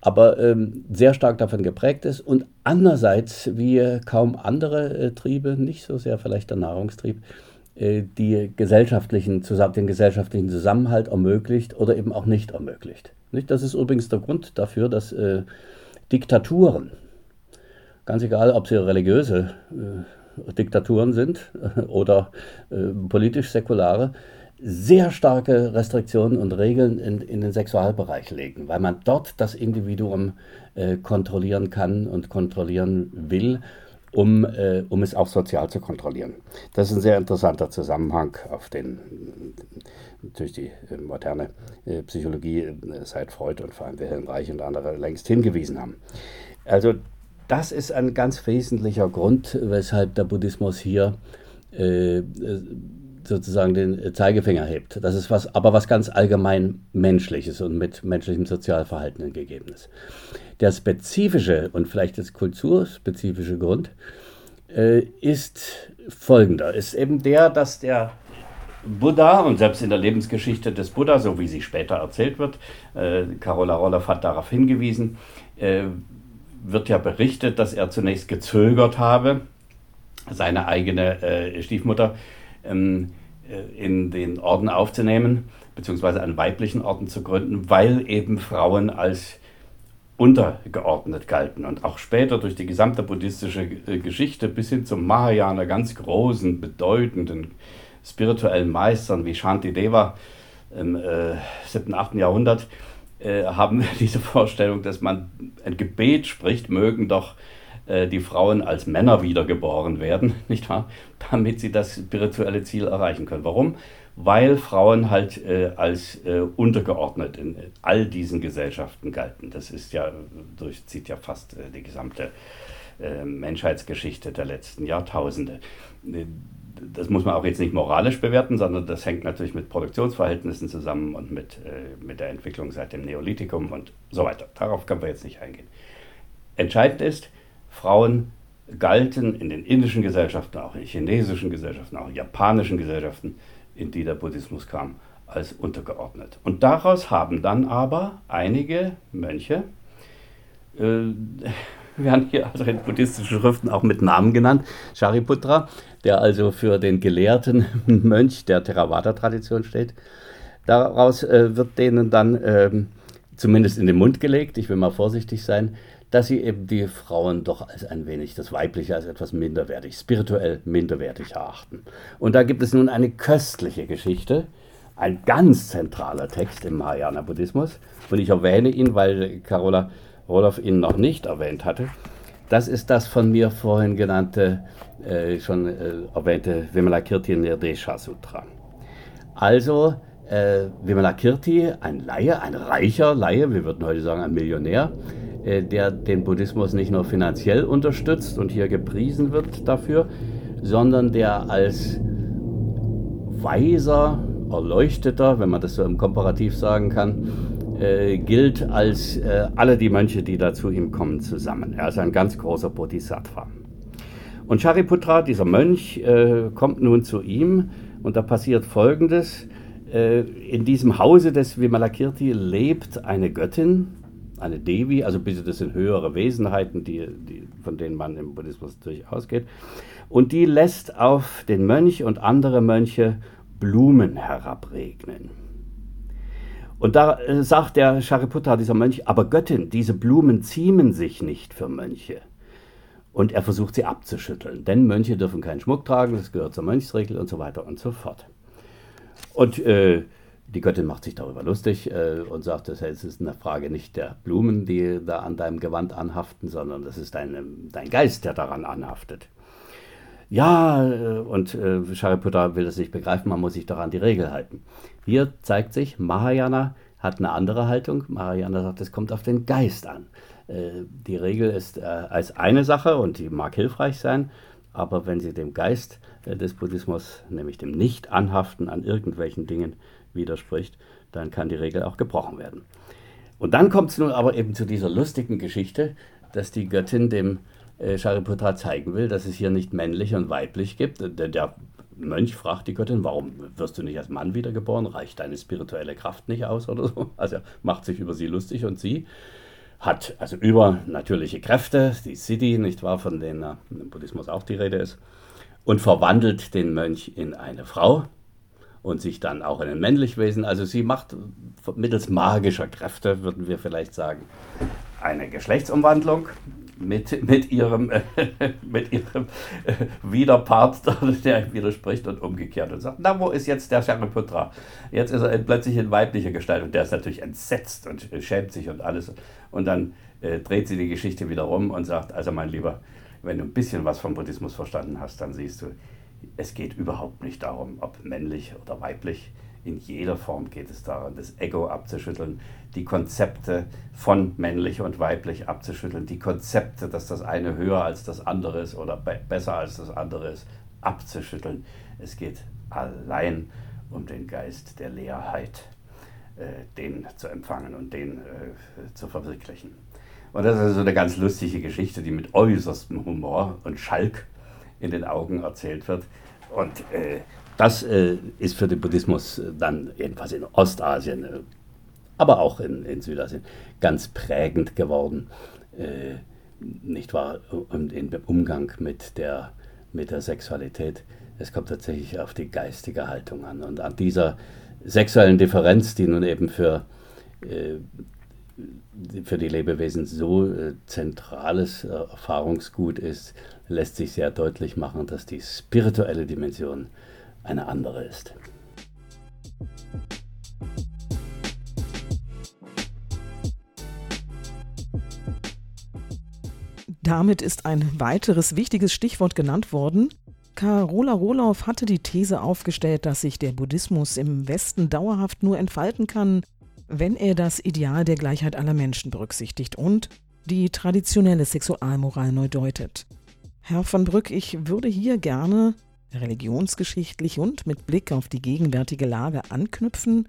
S3: aber ähm, sehr stark davon geprägt ist und andererseits wie kaum andere äh, Triebe, nicht so sehr vielleicht der Nahrungstrieb, äh, die gesellschaftlichen, den gesellschaftlichen Zusammenhalt ermöglicht oder eben auch nicht ermöglicht. Nicht? Das ist übrigens der Grund dafür, dass äh, Diktaturen, ganz egal, ob sie religiöse äh, Diktaturen sind äh, oder äh, politisch säkulare, sehr starke Restriktionen und Regeln in, in, den Sexualbereich legen, weil man dort das Individuum äh, kontrollieren kann und kontrollieren will, um, äh, um es auch sozial zu kontrollieren. Das ist ein sehr interessanter Zusammenhang, auf den natürlich die äh, moderne äh, Psychologie äh, seit Freud und vor allem Wilhelm Reich und andere längst hingewiesen haben. Also das ist ein ganz wesentlicher Grund, weshalb der Buddhismus hier äh, sozusagen den Zeigefinger hebt. Das ist was, aber was ganz allgemein menschliches und mit menschlichem Sozialverhalten gegeben ist. Der spezifische und vielleicht das kulturspezifische Grund äh, ist folgender: ist eben der, dass der Buddha und selbst in der Lebensgeschichte des Buddha, so wie sie später erzählt wird, äh, Carola Roloff hat darauf hingewiesen, äh, wird ja berichtet, dass er zunächst gezögert habe, seine eigene äh, Stiefmutter ähm, äh, in den Orden aufzunehmen, beziehungsweise einen weiblichen Orden zu gründen, weil eben Frauen als untergeordnet galten. Und auch später durch die gesamte buddhistische äh, Geschichte bis hin zum Mahayana ganz großen, bedeutenden spirituellen Meistern wie Shantideva im äh, 7., 8. Jahrhundert äh, haben diese Vorstellung, dass man ein Gebet spricht, mögen doch äh, die Frauen als Männer wiedergeboren werden, nicht wahr? Damit sie das spirituelle Ziel erreichen können. Warum? Weil Frauen halt äh, als äh, untergeordnet in all diesen Gesellschaften galten. Das ist ja, durchzieht ja fast äh, die gesamte äh, Menschheitsgeschichte der letzten Jahrtausende das muss man auch jetzt nicht moralisch bewerten, sondern das hängt natürlich mit Produktionsverhältnissen zusammen und mit, äh, mit der Entwicklung seit dem Neolithikum und so weiter. Darauf können wir jetzt nicht eingehen. Entscheidend ist, Frauen galten in den indischen Gesellschaften, auch in chinesischen Gesellschaften, auch in japanischen Gesellschaften, in die der Buddhismus kam, als untergeordnet. Und daraus haben dann aber einige Mönche, äh, werden hier also in buddhistischen Schriften auch mit Namen genannt, Shariputra, der also für den gelehrten Mönch der Theravada-Tradition steht. Daraus äh, wird denen dann ähm, zumindest in den Mund gelegt, ich will mal vorsichtig sein, dass sie eben die Frauen doch als ein wenig das Weibliche als etwas minderwertig, spirituell minderwertig erachten. Und da gibt es nun eine köstliche Geschichte, ein ganz zentraler Text im Mahayana-Buddhismus. Und ich erwähne ihn, weil Carola Roloff ihn noch nicht erwähnt hatte. Das ist das von mir vorhin genannte, äh, schon äh, erwähnte Vimalakirti Nirdesha Sutra. Also äh, Vimalakirti, ein Laie, ein reicher Laie, wir würden heute sagen ein Millionär, der den Buddhismus nicht nur finanziell unterstützt und hier gepriesen wird dafür, sondern der als weiser, erleuchteter, wenn man das so im Komparativ sagen kann, äh, gilt als äh, alle die Mönche, die da zu ihm kommen, zusammen. Er ist ein ganz großer Bodhisattva. Und Shariputra, dieser Mönch, äh, kommt nun zu ihm und da passiert Folgendes. Äh, in diesem Hause des Vimalakirti lebt eine Göttin, eine Devi, also das sind höhere Wesenheiten, die, die, von denen man im Buddhismus durchaus geht. Und die lässt auf den Mönch und andere Mönche Blumen herabregnen. Und da äh, sagt der Shariputra, dieser Mönch, aber Göttin, diese Blumen ziemen sich nicht für Mönche. Und er versucht sie abzuschütteln, denn Mönche dürfen keinen Schmuck tragen, das gehört zur Mönchsregel und so weiter und so fort. Und äh, die Göttin macht sich darüber lustig äh, und sagt, es ist eine Frage nicht der Blumen, die da an deinem Gewand anhaften, sondern das ist dein, dein Geist, der daran anhaftet. Ja, äh, und äh, Shariputra will das nicht begreifen, man muss sich doch an die Regel halten. Hier zeigt sich, Mahayana hat eine andere Haltung. Mahayana sagt, es kommt auf den Geist an. Äh, die Regel ist äh, als eine Sache und die mag hilfreich sein, aber wenn sie dem Geist äh, des Buddhismus, nämlich dem Nicht-Anhaften an irgendwelchen Dingen widerspricht, dann kann die Regel auch gebrochen werden. Und dann kommt es nun aber eben zu dieser lustigen Geschichte, dass die Göttin dem äh, Shariputra zeigen will, dass es hier nicht männlich und weiblich gibt. Der, der, Mönch fragt die Göttin, warum wirst du nicht als Mann wiedergeboren? Reicht deine spirituelle Kraft nicht aus oder so? Also er macht sich über sie lustig und sie hat also übernatürliche Kräfte, die Siddhi, nicht wahr, von denen äh, im Buddhismus auch die Rede ist, und verwandelt den Mönch in eine Frau und sich dann auch in ein männlich Wesen. Also sie macht mittels magischer Kräfte, würden wir vielleicht sagen, eine Geschlechtsumwandlung mit, mit ihrem, äh, mit ihrem äh, Widerpart, der widerspricht und umgekehrt und sagt, na, wo ist jetzt der Shariputra? Jetzt ist er plötzlich in weiblicher Gestalt und der ist natürlich entsetzt und schämt sich und alles. Und dann äh, dreht sie die Geschichte wieder rum und sagt, also mein Lieber, wenn du ein bisschen was vom Buddhismus verstanden hast, dann siehst du, es geht überhaupt nicht darum, ob männlich oder weiblich. In jeder Form geht es darum, das Ego abzuschütteln, die Konzepte von männlich und weiblich abzuschütteln, die Konzepte, dass das eine höher als das andere ist oder be besser als das andere ist, abzuschütteln. Es geht allein um den Geist der Leerheit, äh, den zu empfangen und den äh, zu verwirklichen. Und das ist so eine ganz lustige Geschichte, die mit äußerstem Humor und Schalk in den Augen erzählt wird. Und äh, das äh, ist für den Buddhismus dann jedenfalls in Ostasien, äh, aber auch in, in, Südasien ganz prägend geworden. Äh, nicht wahr? Und im Umgang mit der, mit der Sexualität. Es kommt tatsächlich auf die geistige Haltung an. Und an dieser sexuellen Differenz, die nun eben für, äh, für die Lebewesen so äh, zentrales Erfahrungsgut ist, lässt sich sehr deutlich machen, dass die spirituelle Dimension eine andere ist.
S2: Damit ist ein weiteres wichtiges Stichwort genannt worden. Carola Rohlauf hatte die These aufgestellt, dass sich der Buddhismus im Westen dauerhaft nur entfalten kann, wenn er das Ideal der Gleichheit aller Menschen berücksichtigt und die traditionelle Sexualmoral neu deutet. Herr von Brück, ich würde hier gerne religionsgeschichtlich und mit Blick auf die gegenwärtige Lage anknüpfen.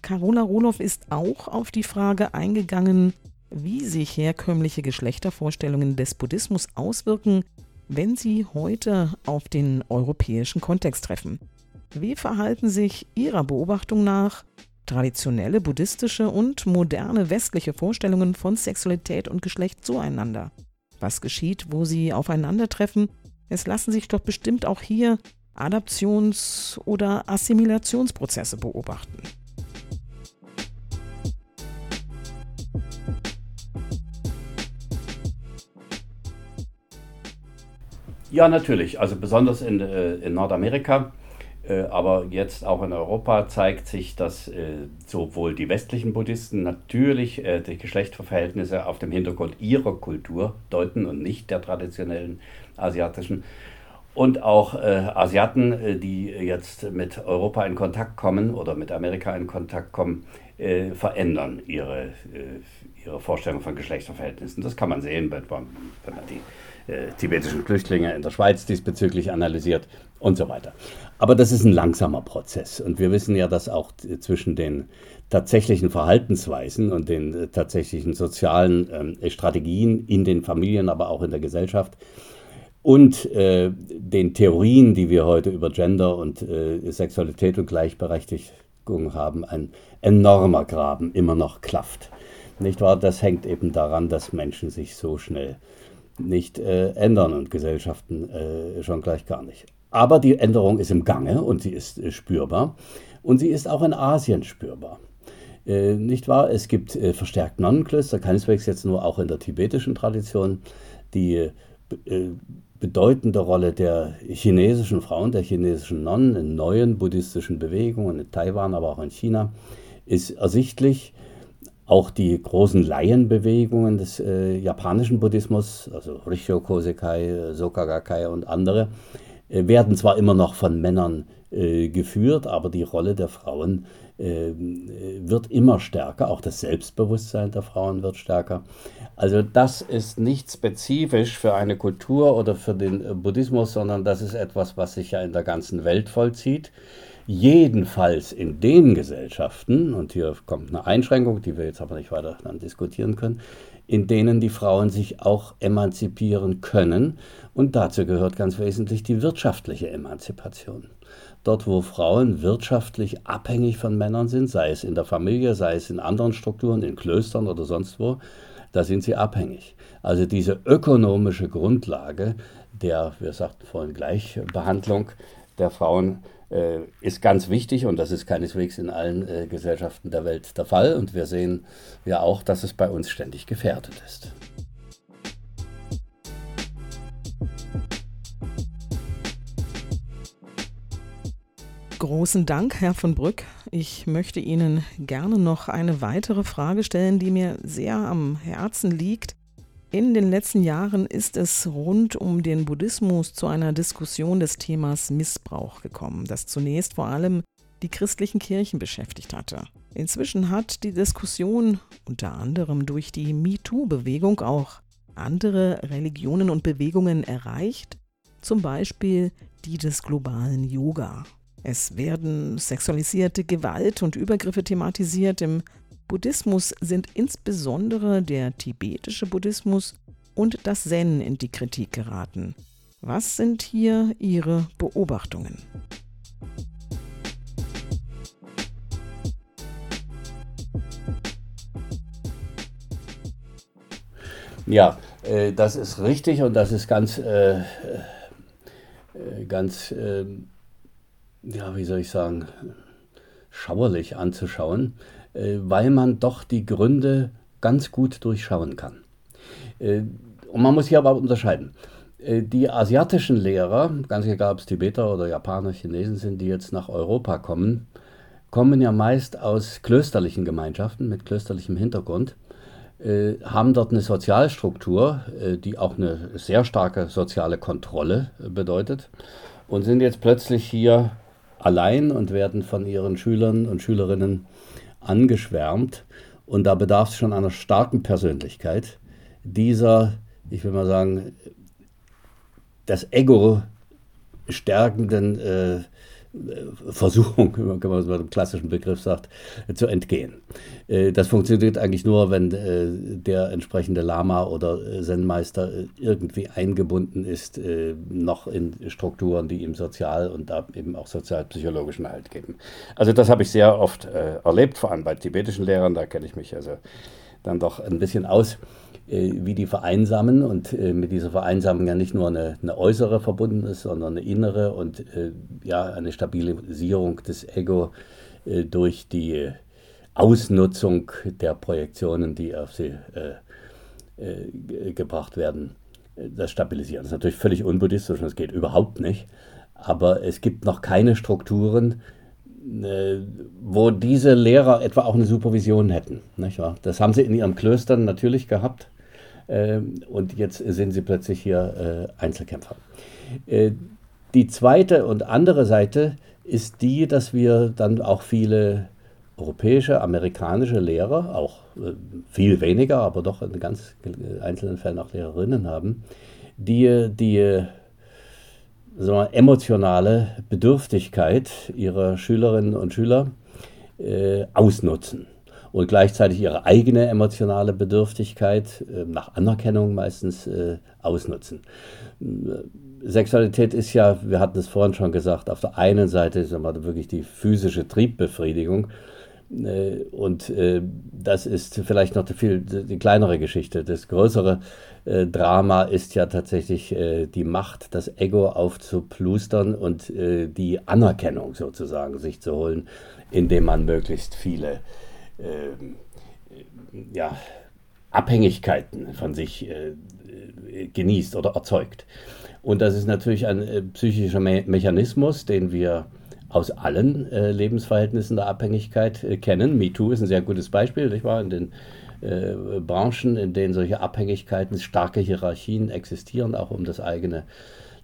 S2: Carola Rohloff ist auch auf die Frage eingegangen, wie sich herkömmliche Geschlechtervorstellungen des Buddhismus auswirken, wenn sie heute auf den europäischen Kontext treffen. Wie verhalten sich Ihrer Beobachtung nach traditionelle buddhistische und moderne westliche Vorstellungen von Sexualität und Geschlecht zueinander? Was geschieht, wo sie aufeinandertreffen es lassen sich doch bestimmt auch hier Adaptions- oder Assimilationsprozesse beobachten.
S3: Ja, natürlich. Also besonders in, äh, in Nordamerika, aber jetzt auch in Europa zeigt sich, dass äh, sowohl die westlichen Buddhisten natürlich äh, die Geschlechterverhältnisse auf dem Hintergrund ihrer Kultur deuten und nicht der traditionellen asiatischen. Und auch äh, Asiaten, äh, die jetzt mit Europa in Kontakt kommen oder mit Amerika in Kontakt kommen, äh, verändern ihre, äh, ihre Vorstellung von Geschlechterverhältnissen. Das kann man sehen, wenn man, die äh, tibetischen Flüchtlinge in der Schweiz diesbezüglich analysiert und so weiter. Aber das ist ein langsamer Prozess. Und wir wissen ja, dass auch zwischen den tatsächlichen Verhaltensweisen und den äh, tatsächlichen sozialen äh, Strategien in den Familien, aber auch in der Gesellschaft und äh, den Theorien, die wir heute über Gender und äh, Sexualität und Gleichberechtigung haben, ein enormer Graben immer noch klafft. Nicht wahr? Das hängt eben daran, dass Menschen sich so schnell nicht äh, ändern und Gesellschaften äh, schon gleich gar nicht. Aber die Änderung ist im Gange und sie ist äh, spürbar und sie ist auch in Asien spürbar. Äh, nicht wahr? Es gibt äh, verstärkt Nonnenklöster, keineswegs jetzt nur auch in der tibetischen Tradition, die bedeutende Rolle der chinesischen Frauen, der chinesischen Nonnen in neuen buddhistischen Bewegungen, in Taiwan, aber auch in China, ist ersichtlich. Auch die großen Laienbewegungen des japanischen Buddhismus, also Rissho Kosekai, Soka Gakkai und andere, werden zwar immer noch von Männern äh, geführt, aber die Rolle der Frauen äh, wird immer stärker, auch das Selbstbewusstsein der Frauen wird stärker. Also das ist nicht spezifisch für eine Kultur oder für den Buddhismus, sondern das ist etwas, was sich ja in der ganzen Welt vollzieht. Jedenfalls in den Gesellschaften, und hier kommt eine Einschränkung, die wir jetzt aber nicht weiter diskutieren können, in denen die Frauen sich auch emanzipieren können. Und dazu gehört ganz wesentlich die wirtschaftliche Emanzipation. Dort, wo Frauen wirtschaftlich abhängig von Männern sind, sei es in der Familie, sei es in anderen Strukturen, in Klöstern oder sonst wo, da sind sie abhängig. Also diese ökonomische Grundlage der, wir sagten vorhin Gleichbehandlung der Frauen, ist ganz wichtig und das ist keineswegs in allen äh, Gesellschaften der Welt der Fall. Und wir sehen ja auch, dass es bei uns ständig gefährdet ist.
S2: Großen Dank, Herr von Brück. Ich möchte Ihnen gerne noch eine weitere Frage stellen, die mir sehr am Herzen liegt. In den letzten Jahren ist es rund um den Buddhismus zu einer Diskussion des Themas Missbrauch gekommen, das zunächst vor allem die christlichen Kirchen beschäftigt hatte. Inzwischen hat die Diskussion unter anderem durch die MeToo-Bewegung auch andere Religionen und Bewegungen erreicht, zum Beispiel die des globalen Yoga. Es werden sexualisierte Gewalt und Übergriffe thematisiert im Buddhismus sind insbesondere der tibetische Buddhismus und das Zen in die Kritik geraten. Was sind hier Ihre Beobachtungen?
S3: Ja, äh, das ist richtig und das ist ganz, äh, äh ganz, äh, ja, wie soll ich sagen, schauerlich anzuschauen. Äh, weil man doch die Gründe ganz gut durchschauen kann. Äh, und man muss hier aber unterscheiden. Äh, die asiatischen Lehrer, ganz egal ob es Tibeter oder Japaner, Chinesen sind, die jetzt nach Europa kommen, kommen ja meist aus klösterlichen Gemeinschaften mit klösterlichem Hintergrund, haben dort eine Sozialstruktur, die auch eine sehr starke soziale Kontrolle bedeutet und sind jetzt plötzlich hier allein und werden von ihren Schülern und Schülerinnen angeschwärmt. Und da bedarf es schon einer starken Persönlichkeit, dieser, ich will mal sagen, das Ego stärkenden äh, Versuchung, wenn man es mit dem klassischen Begriff sagt, zu entgehen. Äh, das funktioniert eigentlich nur, wenn äh, der entsprechende Lama oder Zen-Meister irgendwie eingebunden ist, noch in Strukturen, die ihm sozial und eben auch sozialpsychologischen Halt geben. Also das habe ich sehr oft erlebt, vor allem bei tibetischen Lehrern, da kenne ich mich also dann doch ein bisschen aus. Äh, wie die vereinsamen und äh, mit dieser Vereinsamung ja nicht nur eine, eine äußere verbunden ist, sondern eine innere und äh, ja eine Stabilisierung des Ego durch die Ausnutzung der Projektionen, die auf sie gebracht werden, das Stabilisieren. Das ist natürlich völlig unbuddhistisch und das geht überhaupt nicht. Aber es gibt noch keine Strukturen, wo diese Lehrer etwa auch eine Supervision hätten. Das haben sie in ihren Klöstern natürlich gehabt. Ähm, und jetzt sind sie plötzlich hier äh, Einzelkämpfer. Äh, die zweite und andere Seite ist die, dass wir dann auch viele europäische, amerikanische Lehrer, auch äh, viel weniger, aber doch in ganz einzelnen Fällen auch Lehrerinnen haben, die, die so emotionale Bedürftigkeit ihrer Schülerinnen und Schüler äh, ausnutzen und gleichzeitig ihre eigene emotionale Bedürftigkeit äh, nach Anerkennung meistens äh, ausnutzen. Sexualität ist ja, wir hatten es vorhin schon gesagt, auf der einen Seite ist wirklich die physische Triebbefriedigung. Äh, und äh, das ist vielleicht noch die, viel, die kleinere Geschichte. Das größere äh, Drama ist ja tatsächlich die Macht, das Ego aufzuplustern und die Anerkennung sozusagen sich zu holen, indem man möglichst viele ähm, ja, Abhängigkeiten von sich genießt oder erzeugt. Und das ist natürlich ein psychischer Me Mechanismus, den wir aus allen äh, Lebensverhältnissen der Abhängigkeit äh, kennen. MeToo ist ein sehr gutes Beispiel, nicht wahr? In den äh, Branchen, in denen solche Abhängigkeiten, starke Hierarchien existieren, auch um das eigene,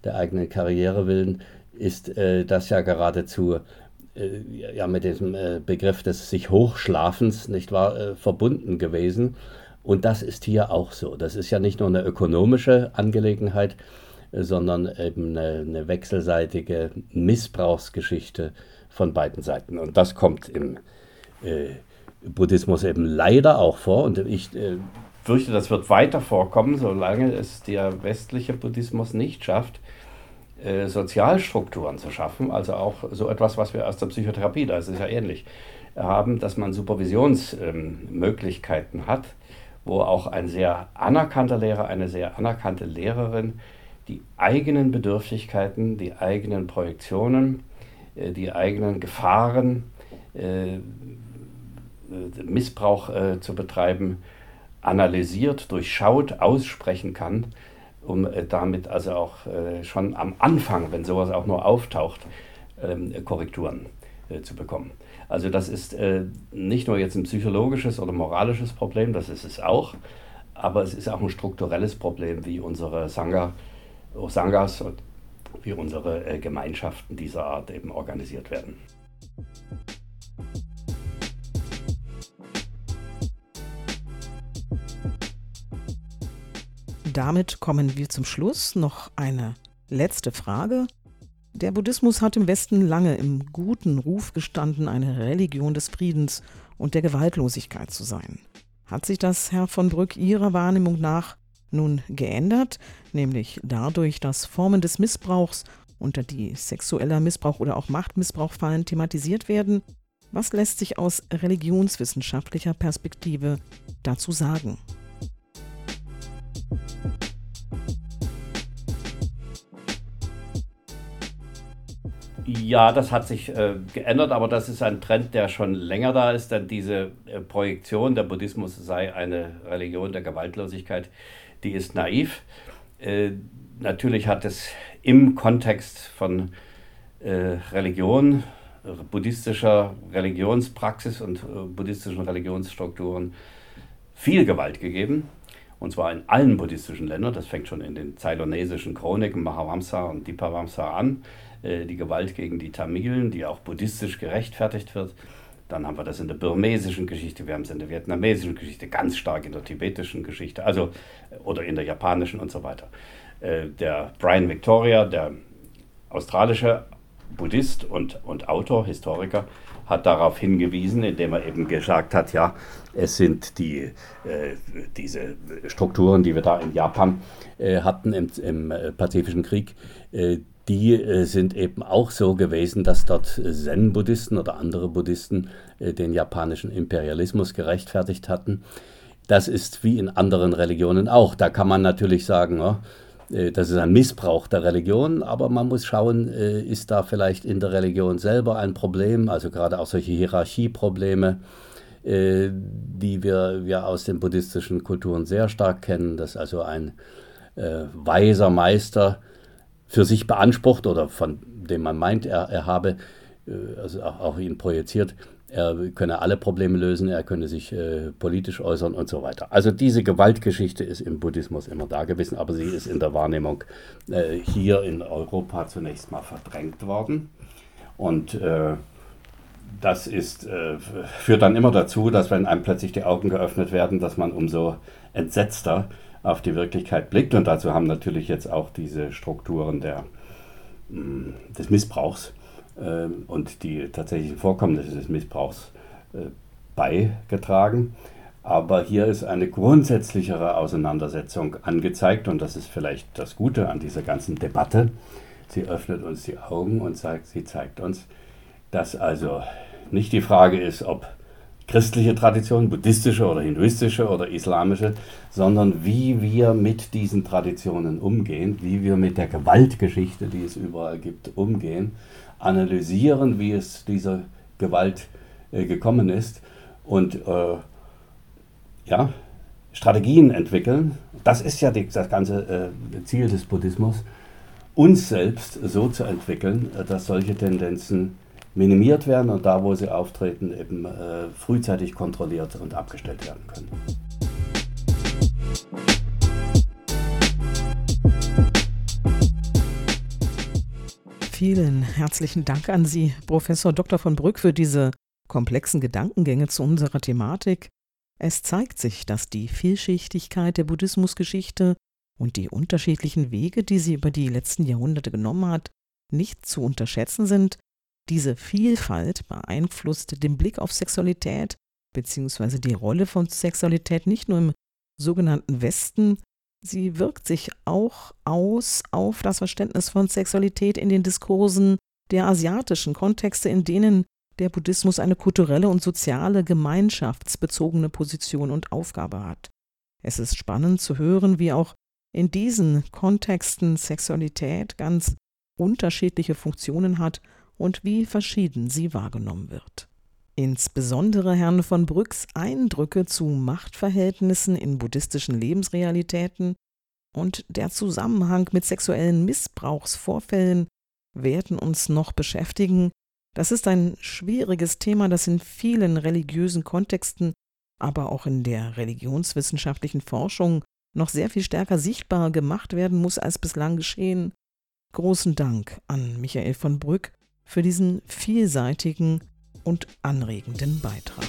S3: der eigenen Karriere willen, ist äh, das ja geradezu äh, ja, mit diesem Begriff des sich Hochschlafens, nicht wahr, verbunden gewesen. Und das ist hier auch so. Das ist ja nicht nur eine ökonomische Angelegenheit, sondern eben eine, eine wechselseitige Missbrauchsgeschichte von beiden Seiten. Und das kommt im äh, Buddhismus eben leider auch vor. Und ich äh, fürchte, das wird weiter vorkommen, solange es der westliche Buddhismus nicht schafft, äh, Sozialstrukturen zu schaffen. Also auch so etwas, was wir aus der Psychotherapie, da ist es ja ähnlich, haben, dass man Supervisionsmöglichkeiten ähm, hat, wo auch ein sehr anerkannter Lehrer, eine sehr anerkannte Lehrerin die eigenen Bedürftigkeiten, die eigenen Projektionen, äh, die eigenen Gefahren, äh, Missbrauch äh, zu betreiben, analysiert, durchschaut, aussprechen kann, um damit also auch schon am Anfang, wenn sowas auch nur auftaucht, ähm, Korrekturen zu bekommen. Also das ist nicht nur jetzt ein psychologisches oder moralisches Problem, das ist es auch, aber es ist auch ein strukturelles Problem, wie unsere Sangha Sangas, wie unsere äh, Gemeinschaften dieser Art eben organisiert werden.
S2: Damit kommen wir zum Schluss. Noch eine letzte Frage. Der Buddhismus hat im Westen lange im guten Ruf gestanden, eine Religion des Friedens und der Gewaltlosigkeit zu sein. Hat sich das, Herr von Brück, Ihrer Wahrnehmung nach nun geändert, nämlich dadurch, dass Formen des Missbrauchs, unter die sexueller Missbrauch oder auch Machtmissbrauch fallen, thematisiert werden. Was lässt sich aus religionswissenschaftlicher Perspektive dazu sagen?
S3: Ja, das hat sich äh, geändert, aber das ist ein Trend, der schon länger da ist, denn diese äh, Projektion, der Buddhismus sei eine Religion der Gewaltlosigkeit, die ist naiv. Äh, natürlich hat es im Kontext von äh, Religion, buddhistischer Religionspraxis und äh, buddhistischen Religionsstrukturen viel Gewalt gegeben. Und zwar in allen buddhistischen Ländern. Das fängt schon in den zeylonesischen Chroniken Mahavamsa und Dipavamsa an. Äh, die Gewalt gegen die Tamilen, die auch buddhistisch gerechtfertigt wird. Dann haben wir das in der burmesischen Geschichte, wir haben es in der vietnamesischen Geschichte, ganz stark in der tibetischen Geschichte, also oder in der japanischen und so weiter. Äh, der Brian Victoria, der australische Buddhist und, und Autor, Historiker, hat darauf hingewiesen, indem er eben gesagt hat, ja, es sind die, äh, diese Strukturen, die wir da in Japan äh, hatten im, im äh, Pazifischen Krieg, äh, die äh, sind eben auch so gewesen, dass dort Zen-Buddhisten oder andere Buddhisten äh, den japanischen Imperialismus gerechtfertigt hatten. Das ist wie in anderen Religionen auch. Da kann man natürlich sagen, oh, das ist ein Missbrauch der Religion, aber man muss schauen, äh, ist da vielleicht in der Religion selber ein Problem, also gerade auch solche Hierarchieprobleme, die wir, wir aus den buddhistischen Kulturen sehr stark kennen, dass also ein weiser Meister für sich beansprucht oder von dem man meint, er, er habe, äh, also auch, ihn projiziert, er könne alle Probleme lösen, er könne sich äh, politisch äußern und so weiter. Also diese Gewaltgeschichte ist im Buddhismus immer da gewesen, aber sie ist in der Wahrnehmung äh, hier in Europa zunächst mal verdrängt worden. Und äh, das ist, äh, führt dann immer dazu, dass wenn einem plötzlich die Augen geöffnet werden, dass man umso entsetzter auf die Wirklichkeit blickt. Und dazu haben natürlich jetzt auch diese Strukturen der des Missbrauchs äh, und die tatsächlichen Vorkommnisse des Missbrauchs äh, beigetragen. Aber hier ist eine grundsätzlichere Auseinandersetzung angezeigt und das ist vielleicht das Gute an dieser ganzen Debatte. Sie öffnet uns die Augen und zeigt, sie zeigt uns, dass also nicht die Frage ist, ob christliche Tradition, buddhistische oder hinduistische oder islamische, sondern wie wir mit diesen Traditionen umgehen, wie wir mit der Gewaltgeschichte, die es überall gibt, umgehen, analysieren, wie es dieser Gewalt äh, gekommen ist und äh, ja, Strategien entwickeln. Das ist ja die, das ganze äh, Ziel des Buddhismus, uns selbst so zu entwickeln, äh, dass solche Tendenzen minimiert werden und da, wo sie auftreten, eben äh, frühzeitig kontrolliert und abgestellt werden können.
S2: Vielen herzlichen Dank an Sie, Professor Dr. von Brück, für diese komplexen Gedankengänge zu unserer Thematik. Es zeigt sich, dass die Vielschichtigkeit der Buddhismusgeschichte und die unterschiedlichen Wege, die sie über die letzten Jahrhunderte genommen hat, nicht zu unterschätzen sind diese Vielfalt beeinflusst den Blick auf Sexualität bzw. die Rolle von Sexualität nicht nur im sogenannten Westen, sie wirkt sich auch aus auf das Verständnis von Sexualität in den Diskursen der asiatischen Kontexte, in denen der Buddhismus eine kulturelle und soziale gemeinschaftsbezogene Position und Aufgabe hat. Es ist spannend zu hören, wie auch in diesen Kontexten Sexualität ganz unterschiedliche Funktionen hat und wie verschieden sie wahrgenommen wird. Insbesondere Herrn von Brücks Eindrücke zu Machtverhältnissen in buddhistischen Lebensrealitäten und der Zusammenhang mit sexuellen Missbrauchsvorfällen werden uns noch beschäftigen. Das ist ein schwieriges Thema, das in vielen religiösen Kontexten, aber auch in der religionswissenschaftlichen Forschung noch sehr viel stärker sichtbar gemacht werden muss als bislang geschehen. Großen Dank an Michael von Brück für diesen vielseitigen und anregenden Beitrag.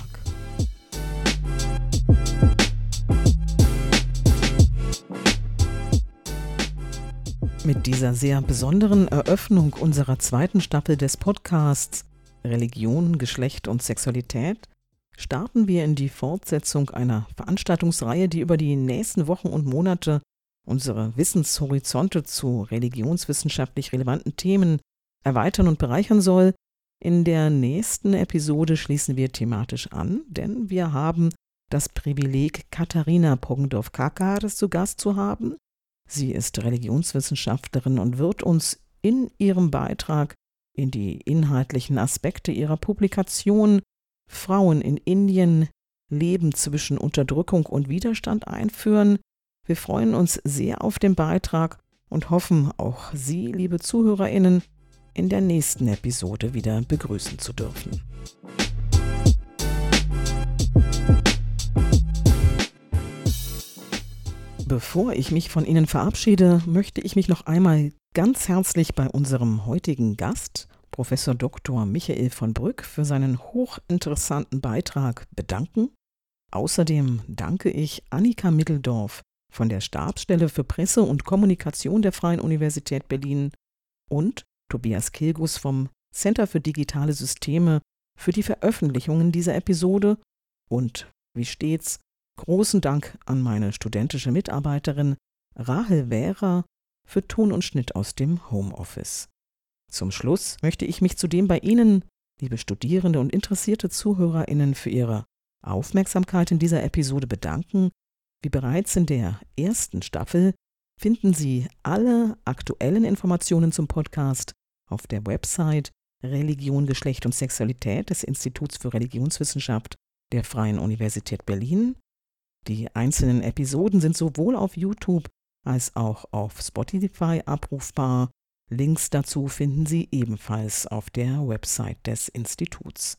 S2: Mit dieser sehr besonderen Eröffnung unserer zweiten Staffel des Podcasts Religion, Geschlecht und Sexualität starten wir in die Fortsetzung einer Veranstaltungsreihe, die über die nächsten Wochen und Monate unsere Wissenshorizonte zu religionswissenschaftlich relevanten Themen erweitern und bereichern soll. In der nächsten Episode schließen wir thematisch an, denn wir haben das Privileg, Katharina Poggendorf-Kakares zu Gast zu haben. Sie ist Religionswissenschaftlerin und wird uns in ihrem Beitrag in die inhaltlichen Aspekte ihrer Publikation Frauen in Indien Leben zwischen Unterdrückung und Widerstand einführen. Wir freuen uns sehr auf den Beitrag und hoffen, auch Sie, liebe Zuhörerinnen, in der nächsten Episode wieder begrüßen zu dürfen. Bevor ich mich von Ihnen verabschiede, möchte ich mich noch einmal ganz herzlich bei unserem heutigen Gast, Professor Dr. Michael von Brück, für seinen hochinteressanten Beitrag bedanken. Außerdem danke ich Annika Mitteldorf von der Stabsstelle für Presse und Kommunikation der Freien Universität Berlin und Tobias Kilgus vom Center für digitale Systeme für die Veröffentlichungen dieser Episode und wie stets großen Dank an meine studentische Mitarbeiterin Rahel Währer für Ton und Schnitt aus dem Homeoffice. Zum Schluss möchte ich mich zudem bei Ihnen, liebe Studierende und interessierte Zuhörerinnen, für Ihre Aufmerksamkeit in dieser Episode bedanken. Wie bereits in der ersten Staffel finden Sie alle aktuellen Informationen zum Podcast auf der Website Religion, Geschlecht und Sexualität des Instituts für Religionswissenschaft der Freien Universität Berlin. Die einzelnen Episoden sind sowohl auf YouTube als auch auf Spotify abrufbar. Links dazu finden Sie ebenfalls auf der Website des Instituts.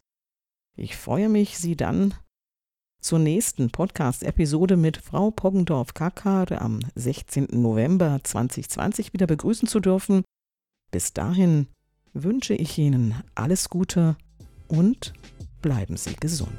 S2: Ich freue mich, Sie dann zur nächsten Podcast-Episode mit Frau Poggendorf-Kackade am 16. November 2020 wieder begrüßen zu dürfen. Bis dahin wünsche ich Ihnen alles Gute und bleiben Sie gesund.